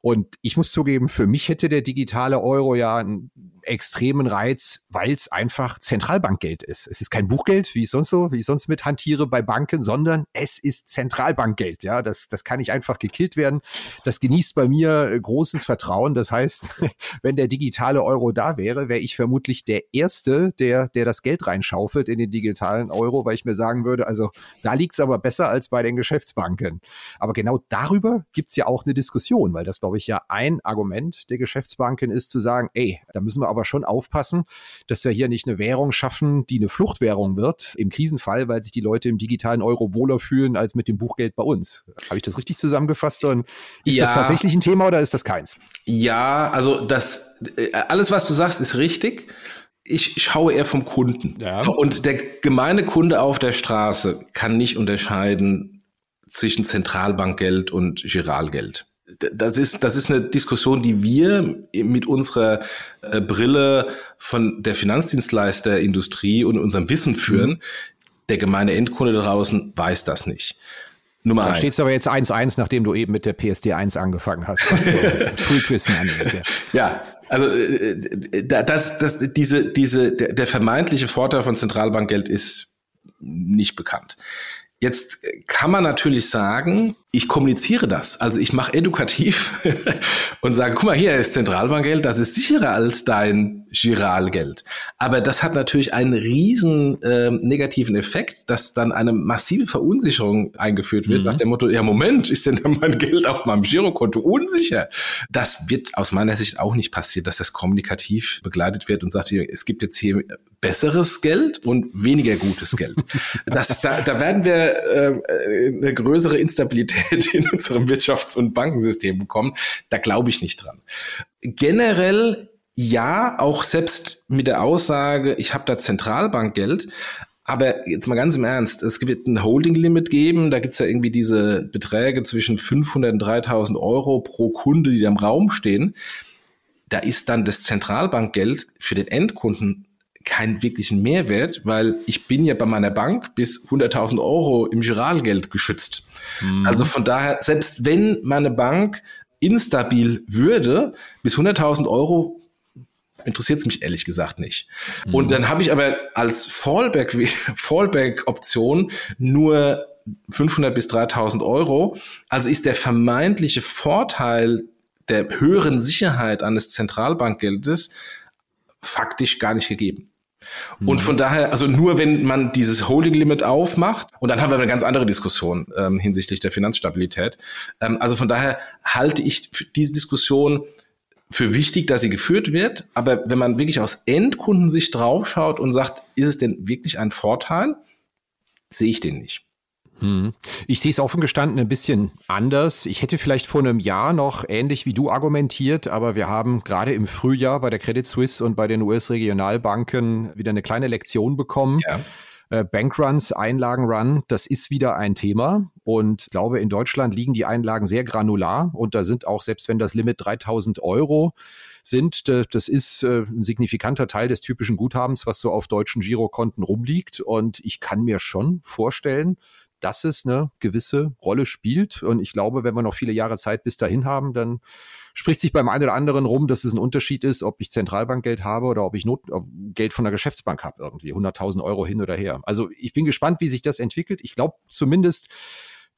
Und ich muss zugeben, für mich hätte der digitale Euro ja einen extremen Reiz, weil es einfach Zentralbankgeld ist. Es ist kein Buchgeld, wie ich sonst so, wie ich sonst mit hantiere bei Banken, sondern es ist Zentralbankgeld. Ja, das, das kann nicht einfach gekillt werden. Das genießt bei mir äh, großes Vertrauen. Das heißt, [LAUGHS] wenn der digitale Euro da wäre, wäre ich vermutlich der Erste, der, der das Geld reinschaufelt in den digitalen Euro, weil ich mir sagen würde, also da liegt es aber besser als bei den Geschäftsbanken. Aber genau darüber gibt es ja auch eine Diskussion, weil das, glaube ich, ja ein Argument der Geschäftsbanken ist, zu sagen, ey, da müssen wir aber schon aufpassen, dass wir hier nicht eine Währung schaffen, die eine Fluchtwährung wird im Krisenfall, weil sich die Leute im digitalen Euro wohler fühlen als mit dem Buchgeld bei uns. Habe ich das richtig zusammengefasst? Und ist ja. das tatsächlich ein Thema oder ist das keins? Ja, also das äh, alles, was du sagst, ist richtig ich schaue eher vom Kunden. Ja. Und der gemeine Kunde auf der Straße kann nicht unterscheiden zwischen Zentralbankgeld und Giralgeld das ist, das ist eine Diskussion, die wir mit unserer äh, Brille von der Finanzdienstleisterindustrie und unserem Wissen führen. Mhm. Der gemeine Endkunde draußen weiß das nicht. Nummer Dann steht es aber jetzt 1-1, nachdem du eben mit der PSD 1 angefangen hast, was so [LAUGHS] Frühquissen angeht. Ja. also äh, äh, das, das, diese, diese, der, der vermeintliche Vorteil von Zentralbankgeld ist nicht bekannt. Jetzt kann man natürlich sagen, ich kommuniziere das. Also ich mache edukativ [LAUGHS] und sage, guck mal, hier ist Zentralbankgeld, das ist sicherer als dein Giralgeld. Aber das hat natürlich einen riesen äh, negativen Effekt, dass dann eine massive Verunsicherung eingeführt wird, mhm. nach dem Motto, ja Moment, ist denn mein Geld auf meinem Girokonto unsicher? Das wird aus meiner Sicht auch nicht passieren, dass das kommunikativ begleitet wird und sagt, es gibt jetzt hier besseres Geld und weniger gutes Geld. Das, da, da werden wir äh, eine größere Instabilität in unserem Wirtschafts- und Bankensystem bekommen. Da glaube ich nicht dran. Generell ja, auch selbst mit der Aussage, ich habe da Zentralbankgeld, Aber jetzt mal ganz im Ernst, es wird ein Holding-Limit geben, da gibt's ja irgendwie diese Beträge zwischen 500 und 3000 Euro pro Kunde, die da im Raum stehen. Da ist dann das Zentralbankgeld für den Endkunden keinen wirklichen Mehrwert, weil ich bin ja bei meiner Bank bis 100.000 Euro im Giralgeld geschützt. Mhm. Also von daher, selbst wenn meine Bank instabil würde, bis 100.000 Euro interessiert es mich ehrlich gesagt nicht. Mhm. Und dann habe ich aber als Fallback, [LAUGHS] Fallback-Option nur 500 bis 3000 Euro. Also ist der vermeintliche Vorteil der höheren Sicherheit eines Zentralbankgeldes faktisch gar nicht gegeben. Und mhm. von daher, also nur wenn man dieses Holding Limit aufmacht, und dann haben wir eine ganz andere Diskussion ähm, hinsichtlich der Finanzstabilität. Ähm, also von daher halte ich diese Diskussion für wichtig, dass sie geführt wird. Aber wenn man wirklich aus Endkundensicht draufschaut und sagt, ist es denn wirklich ein Vorteil, sehe ich den nicht. Hm. Ich sehe es offen gestanden ein bisschen anders. Ich hätte vielleicht vor einem Jahr noch ähnlich wie du argumentiert, aber wir haben gerade im Frühjahr bei der Credit Suisse und bei den US-Regionalbanken wieder eine kleine Lektion bekommen. Ja. Äh, Bankruns, Einlagenrun, das ist wieder ein Thema. Und ich glaube, in Deutschland liegen die Einlagen sehr granular und da sind auch, selbst wenn das Limit 3000 Euro sind, das ist äh, ein signifikanter Teil des typischen Guthabens, was so auf deutschen Girokonten rumliegt. Und ich kann mir schon vorstellen, dass es eine gewisse Rolle spielt. Und ich glaube, wenn wir noch viele Jahre Zeit bis dahin haben, dann spricht sich beim einen oder anderen rum, dass es ein Unterschied ist, ob ich Zentralbankgeld habe oder ob ich Not Geld von der Geschäftsbank habe, irgendwie 100.000 Euro hin oder her. Also ich bin gespannt, wie sich das entwickelt. Ich glaube zumindest,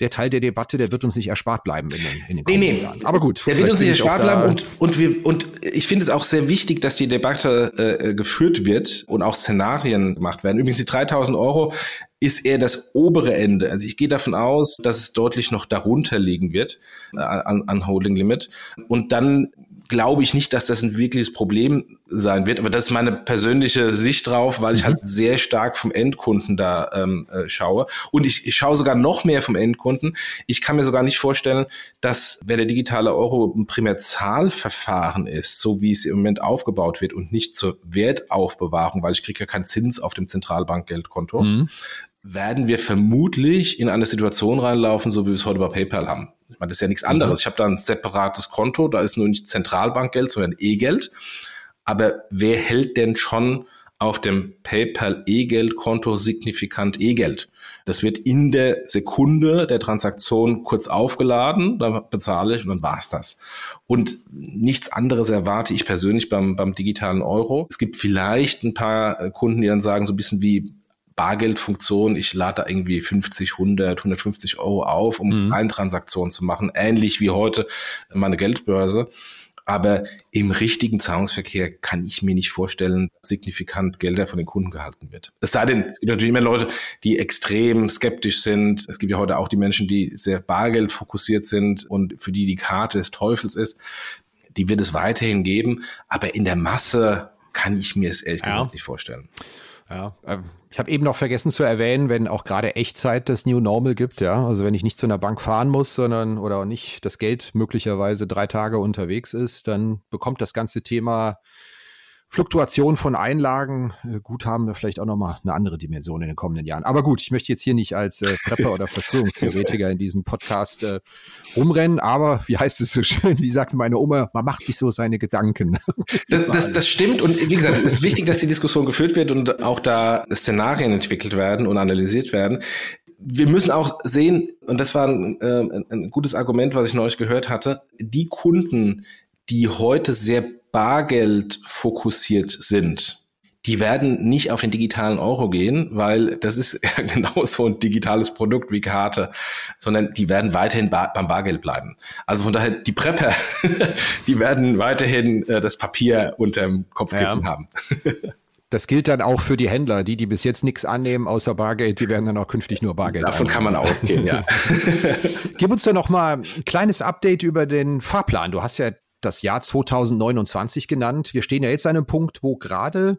der Teil der Debatte, der wird uns nicht erspart bleiben in den, in den nee, nee. Jahren. Aber gut. Der wird uns nicht erspart bleiben und, und, wir, und ich finde es auch sehr wichtig, dass die Debatte äh, geführt wird und auch Szenarien gemacht werden. Übrigens die 3000 Euro ist eher das obere Ende. Also ich gehe davon aus, dass es deutlich noch darunter liegen wird äh, an, an Holding Limit. Und dann glaube ich nicht, dass das ein wirkliches Problem sein wird. Aber das ist meine persönliche Sicht drauf, weil ich mhm. halt sehr stark vom Endkunden da ähm, äh, schaue. Und ich, ich schaue sogar noch mehr vom Endkunden. Ich kann mir sogar nicht vorstellen, dass wer der digitale Euro ein Primärzahlverfahren ist, so wie es im Moment aufgebaut wird und nicht zur Wertaufbewahrung, weil ich kriege ja keinen Zins auf dem Zentralbankgeldkonto, mhm. Werden wir vermutlich in eine Situation reinlaufen, so wie wir es heute bei PayPal haben. Ich meine, das ist ja nichts anderes. Mhm. Ich habe da ein separates Konto, da ist nur nicht Zentralbankgeld, sondern E-Geld. Aber wer hält denn schon auf dem PayPal E-Geld-Konto signifikant E-Geld? Das wird in der Sekunde der Transaktion kurz aufgeladen, dann bezahle ich und dann war's das. Und nichts anderes erwarte ich persönlich beim, beim digitalen Euro. Es gibt vielleicht ein paar Kunden, die dann sagen, so ein bisschen wie, Bargeldfunktion, ich lade da irgendwie 50, 100, 150 Euro auf, um mhm. Transaktionen zu machen, ähnlich wie heute meine Geldbörse. Aber im richtigen Zahlungsverkehr kann ich mir nicht vorstellen, signifikant Gelder von den Kunden gehalten wird. Es sei denn, es gibt natürlich immer Leute, die extrem skeptisch sind. Es gibt ja heute auch die Menschen, die sehr Bargeld fokussiert sind und für die die Karte des Teufels ist. Die wird es weiterhin geben. Aber in der Masse kann ich mir es ehrlich ja. gesagt nicht vorstellen. Ja, ähm, ich habe eben noch vergessen zu erwähnen, wenn auch gerade Echtzeit das New Normal gibt, ja, also wenn ich nicht zu einer Bank fahren muss, sondern oder auch nicht das Geld möglicherweise drei Tage unterwegs ist, dann bekommt das ganze Thema Fluktuation von Einlagen, äh, Guthaben vielleicht auch nochmal eine andere Dimension in den kommenden Jahren. Aber gut, ich möchte jetzt hier nicht als äh, Prepper oder Verschwörungstheoretiker in diesem Podcast äh, rumrennen, aber wie heißt es so schön, wie sagte meine Oma, man macht sich so seine Gedanken. [LAUGHS] das, das, das stimmt und wie gesagt, es ist wichtig, dass die Diskussion geführt wird und auch da Szenarien entwickelt werden und analysiert werden wir müssen auch sehen, und das war ein, äh, ein, gutes Argument, was ich neulich gehört hatte, die Kunden, die heute sehr Bargeld fokussiert sind, die werden nicht auf den digitalen Euro gehen, weil das ist [LAUGHS] genau so ein digitales Produkt wie Karte, sondern die werden weiterhin bar beim Bargeld bleiben. Also von daher, die Prepper, [LAUGHS] die werden weiterhin äh, das Papier unterm Kopfkissen ja. haben. [LAUGHS] Das gilt dann auch für die Händler, die, die bis jetzt nichts annehmen außer Bargeld, die werden dann auch künftig nur Bargeld. Davon annehmen. kann man ausgehen, ja. Gib uns doch noch mal ein kleines Update über den Fahrplan. Du hast ja das Jahr 2029 genannt. Wir stehen ja jetzt an einem Punkt, wo gerade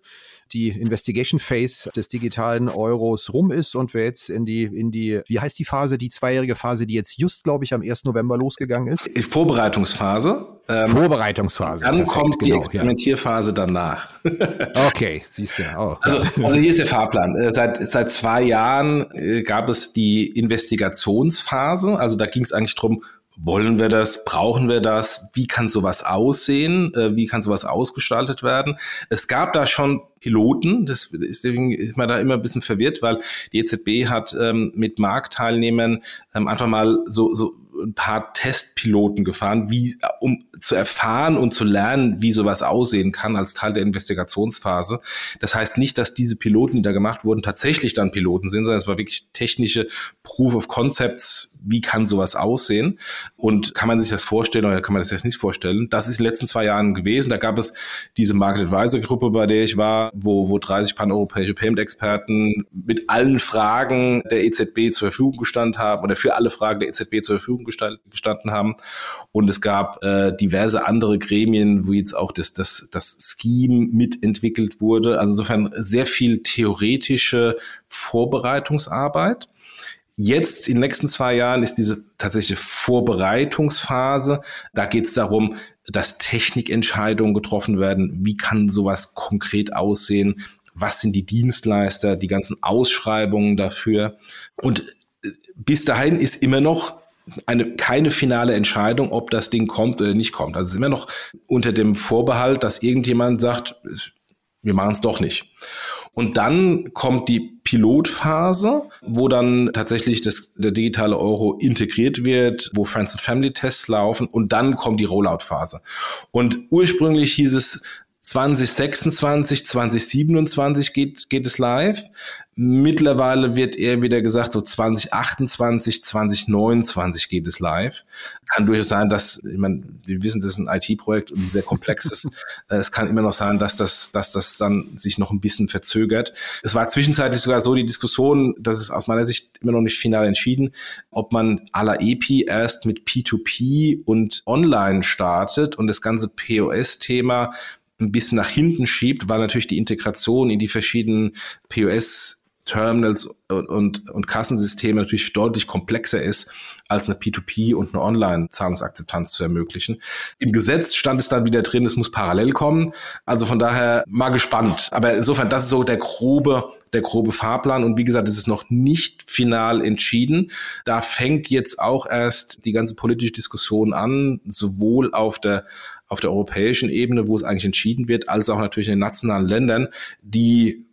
die Investigation Phase des digitalen Euros rum ist und wir jetzt in die, in die, wie heißt die Phase, die zweijährige Phase, die jetzt just, glaube ich, am 1. November losgegangen ist? Vorbereitungsphase. Ähm, Vorbereitungsphase. Dann Perfekt, kommt die genau, Experimentierphase ja. danach. [LAUGHS] okay, siehst du. Oh. Also, also hier ist der Fahrplan. Äh, seit, seit zwei Jahren äh, gab es die Investigationsphase. Also da ging es eigentlich drum wollen wir das? Brauchen wir das? Wie kann sowas aussehen? Äh, wie kann sowas ausgestaltet werden? Es gab da schon Piloten, das ist deswegen ist man da immer ein bisschen verwirrt, weil die EZB hat ähm, mit Marktteilnehmern ähm, einfach mal so, so ein paar Testpiloten gefahren, wie, um zu erfahren und zu lernen, wie sowas aussehen kann als Teil der Investigationsphase. Das heißt nicht, dass diese Piloten, die da gemacht wurden, tatsächlich dann Piloten sind, sondern es war wirklich technische Proof of Concepts, wie kann sowas aussehen und kann man sich das vorstellen oder kann man das jetzt nicht vorstellen. Das ist in den letzten zwei Jahren gewesen. Da gab es diese Market Advisor Gruppe, bei der ich war, wo, wo 30 paneuropäische Payment-Experten mit allen Fragen der EZB zur Verfügung gestanden haben oder für alle Fragen der EZB zur Verfügung gestanden haben. Und es gab äh, diverse andere Gremien, wo jetzt auch das, das, das Scheme mitentwickelt wurde. Also insofern sehr viel theoretische Vorbereitungsarbeit. Jetzt in den nächsten zwei Jahren ist diese tatsächliche Vorbereitungsphase. Da geht es darum, dass Technikentscheidungen getroffen werden. Wie kann sowas konkret aussehen? Was sind die Dienstleister, die ganzen Ausschreibungen dafür? Und äh, bis dahin ist immer noch eine, keine finale Entscheidung, ob das Ding kommt oder nicht kommt. Also es ist immer noch unter dem Vorbehalt, dass irgendjemand sagt, wir machen es doch nicht. Und dann kommt die Pilotphase, wo dann tatsächlich das, der digitale Euro integriert wird, wo Friends and Family Tests laufen und dann kommt die Rollout-Phase. Und ursprünglich hieß es 2026, 2027 geht, geht es live. Mittlerweile wird eher wieder gesagt, so 2028, 2029 geht es live. Kann durchaus sein, dass, ich meine, wir wissen, das ist ein IT-Projekt und ein sehr komplexes. [LAUGHS] Es kann immer noch sein, dass das, dass das dann sich noch ein bisschen verzögert. Es war zwischenzeitlich sogar so die Diskussion, dass es aus meiner Sicht immer noch nicht final entschieden, ob man à la EPI erst mit P2P und online startet und das ganze POS-Thema ein bisschen nach hinten schiebt, weil natürlich die Integration in die verschiedenen POS Terminals und, und, und Kassensysteme natürlich deutlich komplexer ist, als eine P2P und eine Online-Zahlungsakzeptanz zu ermöglichen. Im Gesetz stand es dann wieder drin, es muss parallel kommen. Also von daher mal gespannt. Aber insofern, das ist so der grobe, der grobe Fahrplan. Und wie gesagt, es ist noch nicht final entschieden. Da fängt jetzt auch erst die ganze politische Diskussion an, sowohl auf der auf der europäischen Ebene, wo es eigentlich entschieden wird, als auch natürlich in den nationalen Ländern, die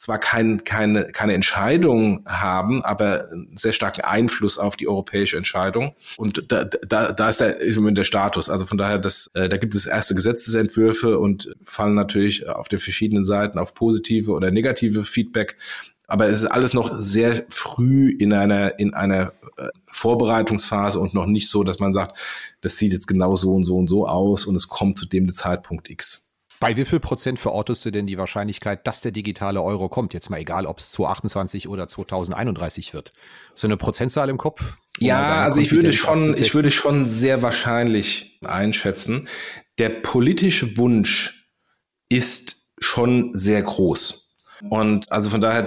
zwar kein, keine, keine Entscheidung haben, aber einen sehr starken Einfluss auf die europäische Entscheidung. Und da, da, da ist der, ist im Moment der Status. Also von daher, das, äh, da gibt es erste Gesetzesentwürfe und fallen natürlich auf den verschiedenen Seiten auf positive oder negative Feedback. Aber es ist alles noch sehr früh in einer, in einer äh, Vorbereitungsphase und noch nicht so, dass man sagt, das sieht jetzt genau so und so und so aus und es kommt zu dem Zeitpunkt X. Bei wie viel Prozent verortest du denn die Wahrscheinlichkeit, dass der digitale Euro kommt? Jetzt mal egal, ob es 2028 oder 2031 wird. So eine Prozentzahl im Kopf? Ja, also ich würde schon, ich würde schon sehr wahrscheinlich einschätzen. Der politische Wunsch ist schon sehr groß. Und also von daher,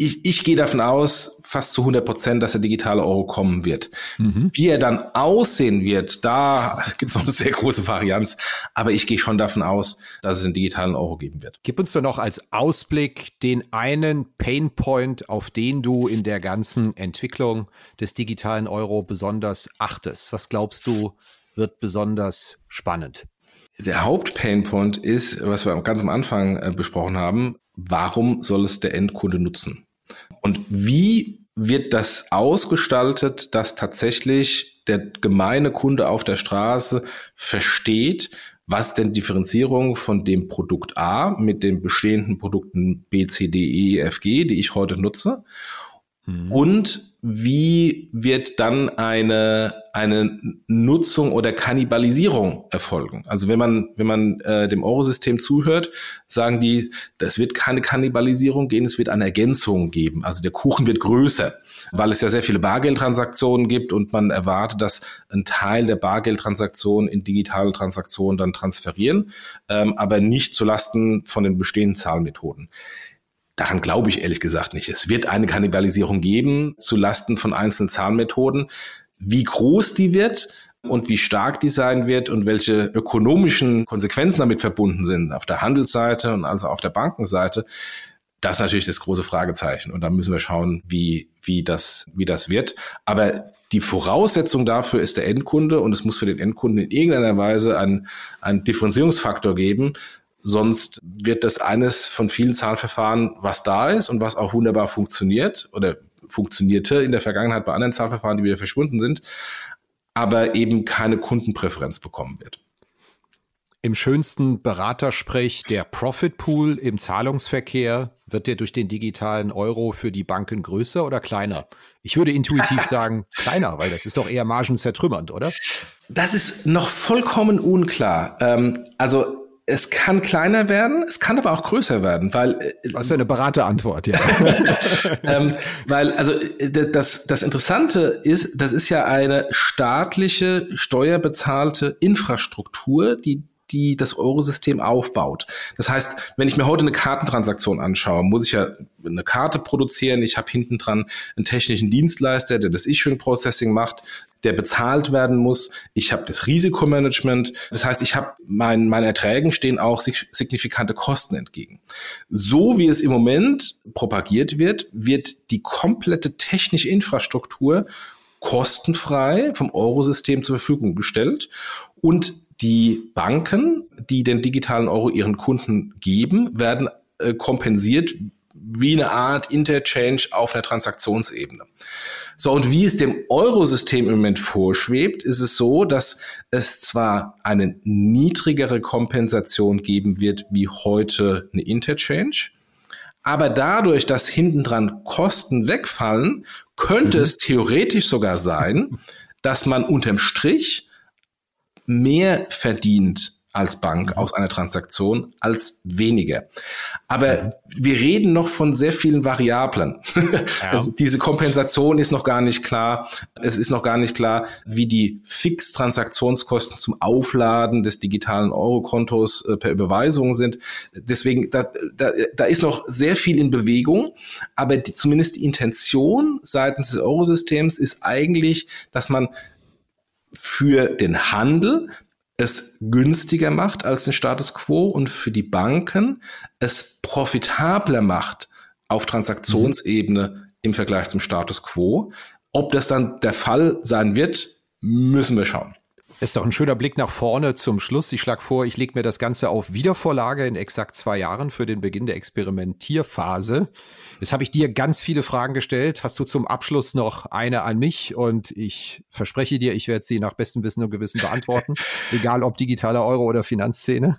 ich, ich gehe davon aus, fast zu 100 Prozent, dass der digitale Euro kommen wird. Mhm. Wie er dann aussehen wird, da gibt es noch eine sehr große Varianz. Aber ich gehe schon davon aus, dass es einen digitalen Euro geben wird. Gib uns doch noch als Ausblick den einen Painpoint, auf den du in der ganzen Entwicklung des digitalen Euro besonders achtest. Was glaubst du, wird besonders spannend? Der Hauptpainpoint ist, was wir ganz am Anfang äh, besprochen haben, warum soll es der Endkunde nutzen? Und wie wird das ausgestaltet, dass tatsächlich der gemeine Kunde auf der Straße versteht, was denn Differenzierung von dem Produkt A mit den bestehenden Produkten B, C, D, E, F, G, die ich heute nutze Mhm. Und wie wird dann eine, eine Nutzung oder Kannibalisierung erfolgen? Also wenn man, wenn man äh, dem Eurosystem zuhört, sagen die, das wird keine Kannibalisierung gehen, es wird eine Ergänzung geben. Also der Kuchen wird größer, weil es ja sehr viele Bargeldtransaktionen gibt und man erwartet, dass ein Teil der Bargeldtransaktionen in digitale Transaktionen dann transferieren, ähm, aber nicht zulasten von den bestehenden Zahlmethoden. Daran glaube ich ehrlich gesagt nicht. Es wird eine Kannibalisierung geben zu Lasten von einzelnen Zahlmethoden. Wie groß die wird und wie stark die sein wird und welche ökonomischen Konsequenzen damit verbunden sind auf der Handelsseite und also auf der Bankenseite, das ist natürlich das große Fragezeichen. Und da müssen wir schauen, wie, wie, das, wie das wird. Aber die Voraussetzung dafür ist der Endkunde und es muss für den Endkunden in irgendeiner Weise einen, einen Differenzierungsfaktor geben, Sonst wird das eines von vielen Zahlverfahren, was da ist und was auch wunderbar funktioniert oder funktionierte in der Vergangenheit bei anderen Zahlverfahren, die wieder verschwunden sind, aber eben keine Kundenpräferenz bekommen wird. Im schönsten Beratersprech der Profit Pool im Zahlungsverkehr wird der durch den digitalen Euro für die Banken größer oder kleiner? Ich würde intuitiv [LAUGHS] sagen kleiner, weil das ist doch eher margenzertrümmernd, oder? Das ist noch vollkommen unklar. Ähm, also es kann kleiner werden, es kann aber auch größer werden, weil äh, was ist eine Beraterantwort, ja. [LAUGHS] ähm, weil also äh, das das Interessante ist, das ist ja eine staatliche steuerbezahlte Infrastruktur, die die das Eurosystem aufbaut. Das heißt, wenn ich mir heute eine Kartentransaktion anschaue, muss ich ja eine Karte produzieren. Ich habe hinten dran einen technischen Dienstleister, der das Issue-Processing macht der bezahlt werden muss. Ich habe das Risikomanagement. Das heißt, ich habe mein, meinen Erträgen stehen auch signifikante Kosten entgegen. So wie es im Moment propagiert wird, wird die komplette technische Infrastruktur kostenfrei vom Eurosystem zur Verfügung gestellt und die Banken, die den digitalen Euro ihren Kunden geben, werden äh, kompensiert wie eine Art Interchange auf einer Transaktionsebene. So, und wie es dem Eurosystem im Moment vorschwebt, ist es so, dass es zwar eine niedrigere Kompensation geben wird wie heute eine Interchange, aber dadurch, dass hinten dran Kosten wegfallen, könnte mhm. es theoretisch sogar sein, dass man unterm Strich mehr verdient als Bank aus einer Transaktion als weniger. Aber mhm. wir reden noch von sehr vielen Variablen. Ja. [LAUGHS] Also diese Kompensation ist noch gar nicht klar. Es ist noch gar nicht klar, wie die Fix-Transaktionskosten zum Aufladen des digitalen Eurokontos äh, per Überweisung sind. Deswegen, da, da, da ist noch sehr viel in Bewegung. Aber die, zumindest die Intention seitens des Eurosystems ist eigentlich, dass man für den Handel es günstiger macht als den Status quo und für die Banken es profitabler macht auf Transaktionsebene mhm. im Vergleich zum Status quo. Ob das dann der Fall sein wird, müssen wir schauen. Ist doch ein schöner Blick nach vorne zum Schluss. Ich schlage vor, ich lege mir das Ganze auf Wiedervorlage in exakt zwei Jahren für den Beginn der Experimentierphase. Jetzt habe ich dir ganz viele Fragen gestellt. Hast du zum Abschluss noch eine an mich? Und ich verspreche dir, ich werde sie nach bestem Wissen und Gewissen beantworten. [LAUGHS] egal ob digitaler Euro oder Finanzszene.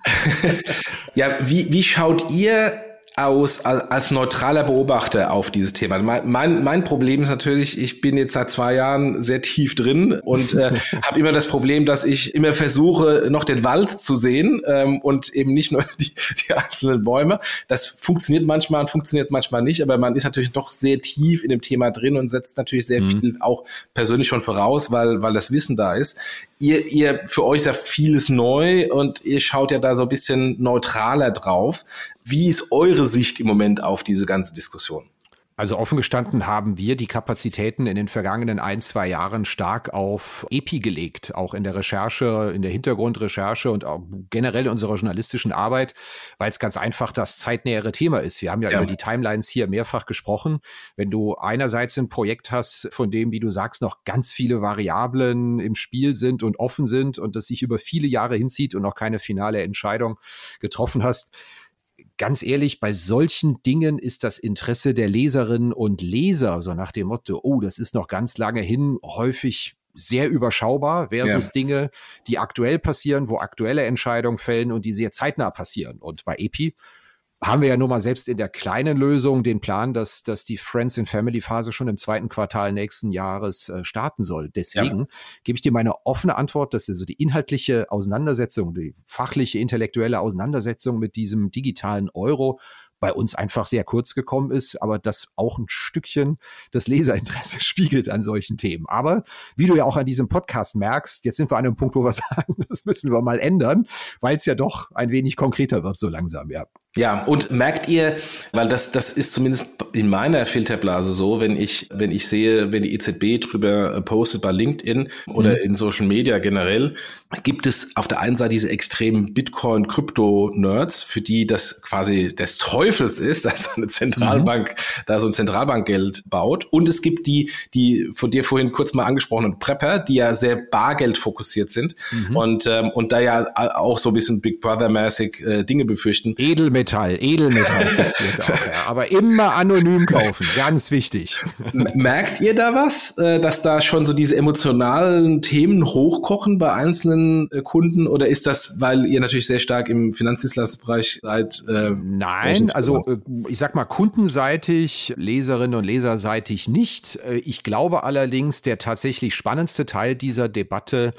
ja, wie, wie schaut ihr aus als neutraler Beobachter auf dieses Thema. Mein, mein, mein Problem ist natürlich, ich bin jetzt seit zwei Jahren sehr tief drin und äh, [LAUGHS] habe immer das Problem, dass ich immer versuche, noch den Wald zu sehen ähm, und eben nicht nur [LAUGHS] die, die einzelnen Bäume. Das funktioniert manchmal und funktioniert manchmal nicht, aber man ist natürlich doch sehr tief in dem Thema drin und setzt natürlich sehr mhm. viel auch persönlich schon voraus, weil, weil das Wissen da ist ihr, ihr, für euch ist ja vieles neu und ihr schaut ja da so ein bisschen neutraler drauf. Wie ist eure Sicht im Moment auf diese ganze Diskussion? Also offen gestanden haben wir die Kapazitäten in den vergangenen ein, zwei Jahren stark auf EPI gelegt, auch in der Recherche, in der Hintergrundrecherche und auch generell in unserer journalistischen Arbeit, weil es ganz einfach das zeitnähere Thema ist. Wir haben ja, ja, über die Timelines hier mehrfach gesprochen. Wenn du einerseits ein Projekt hast, von dem, wie du sagst, noch ganz viele Variablen im Spiel sind und offen sind und das sich über viele Jahre hinzieht und noch keine finale Entscheidung getroffen hast, ganz ehrlich, bei solchen Dingen ist das Interesse der Leserinnen und Leser, so nach dem Motto, oh, das ist noch ganz lange hin, häufig sehr überschaubar versus ja. Dinge, die aktuell passieren, wo aktuelle Entscheidungen fällen und die sehr zeitnah passieren. Und bei EPI haben wir ja nun mal selbst in der kleinen Lösung den Plan, dass, dass die Friends in Family Phase schon im zweiten Quartal nächsten Jahres äh, starten soll. Deswegen ja. gebe ich dir meine offene Antwort, dass also die inhaltliche Auseinandersetzung, die fachliche, intellektuelle Auseinandersetzung mit diesem digitalen Euro bei uns einfach sehr kurz gekommen ist, aber das auch ein Stückchen das Leserinteresse [LAUGHS] spiegelt an solchen Themen. Aber wie du ja auch an diesem Podcast merkst, jetzt sind wir an einem Punkt, wo wir [LAUGHS] sagen, das müssen wir mal ändern, weil es ja doch ein wenig konkreter wird so langsam, ja. Ja, und merkt ihr, weil das, das ist zumindest in meiner Filterblase so, wenn ich, wenn ich sehe, wenn die EZB drüber postet bei LinkedIn oder mhm. in Social Media generell, gibt es auf der einen Seite diese extremen Bitcoin-Krypto-Nerds, für die das quasi des Teufels ist, [LAUGHS] dass eine Zentralbank mhm. da so ein Zentralbankgeld baut. Und es gibt die, die von dir vorhin kurz mal angesprochenen Prepper, die ja sehr Bargeld fokussiert sind mhm. und, ähm, und da ja auch so ein bisschen Big Brother-mäßig äh, Dinge befürchten. Edelmetall Edelmetall, Edelmetall [LAUGHS] fixiert auch, ja. Aber immer anonym kaufen, ganz wichtig. Merkt ihr da was, äh, dass da schon so diese emotionalen Themen hochkochen bei einzelnen äh, Kunden oder ist das, weil ihr natürlich sehr stark im Finanzdienstleistungsbereich seid? Äh, Nein, also ich sag mal kundenseitig, Leserinnen und Leserseitig nicht. Ich glaube allerdings, der tatsächlich spannendste Teil dieser Debatte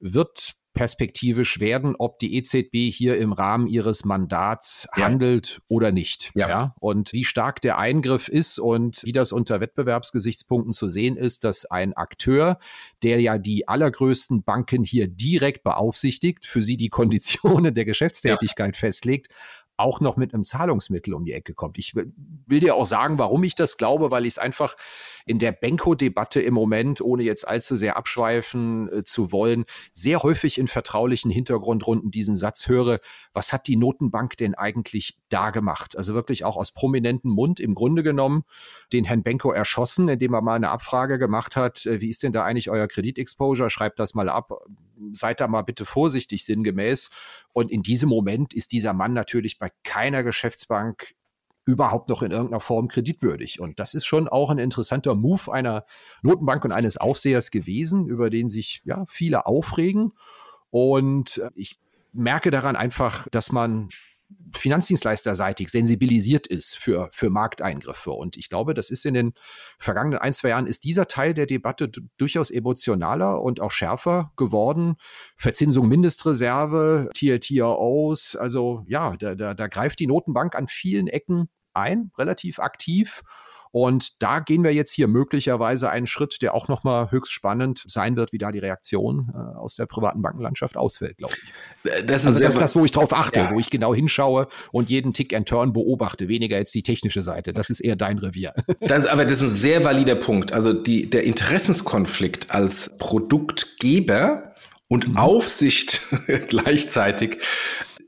wird perspektivisch werden, ob die EZB hier im Rahmen ihres Mandats ja. handelt oder nicht. Ja. ja. Und wie stark der Eingriff ist und wie das unter Wettbewerbsgesichtspunkten zu sehen ist, dass ein Akteur, der ja die allergrößten Banken hier direkt beaufsichtigt, für sie die Konditionen der Geschäftstätigkeit ja. festlegt, auch noch mit einem Zahlungsmittel um die Ecke kommt. Ich will, dir auch sagen, warum ich das glaube, weil ich es einfach in der Benko-Debatte im Moment, ohne jetzt allzu sehr abschweifen äh, zu wollen, sehr häufig in vertraulichen Hintergrundrunden diesen Satz höre, was hat die Notenbank denn eigentlich da gemacht? Also wirklich auch aus prominentem Mund im Grunde genommen den Herrn Benko erschossen, indem er mal eine Abfrage gemacht hat, äh, wie ist denn da eigentlich euer Kreditexposure? Schreibt das mal ab, seid da mal bitte vorsichtig sinngemäß. Und in diesem Moment ist dieser Mann natürlich bei keiner Geschäftsbank überhaupt noch in irgendeiner Form kreditwürdig. Und das ist schon auch ein interessanter Move einer Notenbank und eines Aufsehers gewesen, über den sich ja viele aufregen. Und äh, ich merke daran einfach, dass man finanzdienstleisterseitig sensibilisiert ist für, für Markteingriffe. Und ich glaube, das ist in den vergangenen ein, zwei Jahren ist dieser Teil der Debatte durchaus emotionaler und auch schärfer geworden. Verzinsung Mindestreserve, TLTROs, also ja, da, da, da greift die Notenbank an vielen Ecken ein, relativ aktiv. Und da gehen wir jetzt hier möglicherweise einen Schritt, der auch nochmal höchst spannend sein wird, wie da die Reaktion äh, aus der privaten Bankenlandschaft ausfällt, glaube ich. Äh, das ist also das ist das, wo ich drauf achte, ja. wo ich genau hinschaue und jeden Tick and Turn beobachte, weniger jetzt die technische Seite. Das ist eher dein Revier. [LAUGHS] Das, aber das ist ein sehr valider Punkt. Also die, der Interessenskonflikt als Produktgeber und mhm. Aufsicht [LAUGHS] gleichzeitig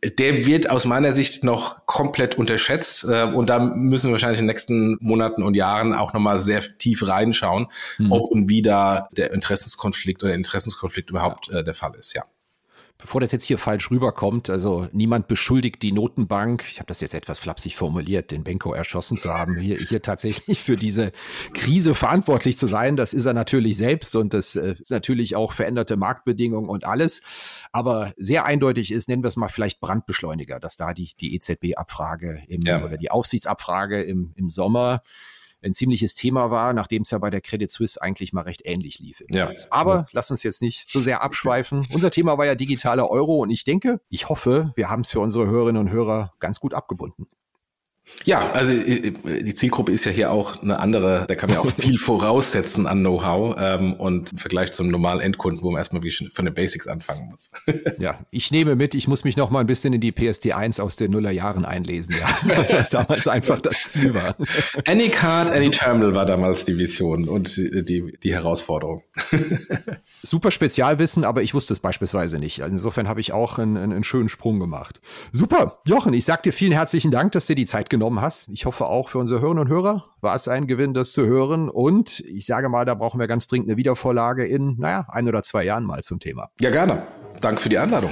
der wird aus meiner Sicht noch komplett unterschätzt. Äh, und da müssen wir wahrscheinlich in den nächsten Monaten und Jahren auch nochmal sehr tief reinschauen, mhm. ob und wie da der Interessenskonflikt oder der Interessenskonflikt überhaupt äh, der Fall ist, ja bevor das jetzt hier falsch rüberkommt, also niemand beschuldigt die Notenbank, ich habe das jetzt etwas flapsig formuliert, den Benko erschossen zu haben, hier, hier tatsächlich für diese Krise verantwortlich zu sein. Das ist er natürlich selbst und das äh, natürlich auch veränderte Marktbedingungen und alles. Aber sehr eindeutig ist, nennen wir es mal vielleicht Brandbeschleuniger, dass da die, die EZB-Abfrage ja. oder die Aufsichtsabfrage im, im Sommer ein ziemliches Thema war, nachdem es ja bei der Credit Suisse eigentlich mal recht ähnlich lief. Ja. Aber ja. lass uns jetzt nicht zu sehr abschweifen. Unser Thema war ja digitaler Euro und ich denke, ich hoffe, wir haben es für unsere Hörerinnen und Hörer ganz gut abgebunden. Ja, also äh, die Zielgruppe ist ja hier auch eine andere. Da kann man ja auch [LAUGHS] viel voraussetzen an Know-how ähm, und im Vergleich zum normalen Endkunden, wo man erstmal wirklich von den Basics anfangen muss. [LAUGHS] ja, ich nehme mit, ich muss mich noch mal ein bisschen in die PSD1 aus den Nullerjahren einlesen, ja, [LAUGHS] was damals einfach das Ziel war. Any Card, Any Terminal war damals die Vision und die, die Herausforderung. Super Spezialwissen, aber ich wusste es beispielsweise nicht. Also insofern habe ich auch einen, einen schönen Sprung gemacht. Super, Jochen, ich sag dir vielen herzlichen Dank, dass dir die Zeit genommen genommen hast. Ich hoffe auch für unsere Hörerinnen und Hörer war es ein Gewinn, das zu hören. Und ich sage mal, da brauchen wir ganz dringend eine Wiedervorlage in, naja, ein oder zwei Jahren mal zum Thema. Ja, gerne. Danke für die Einladung.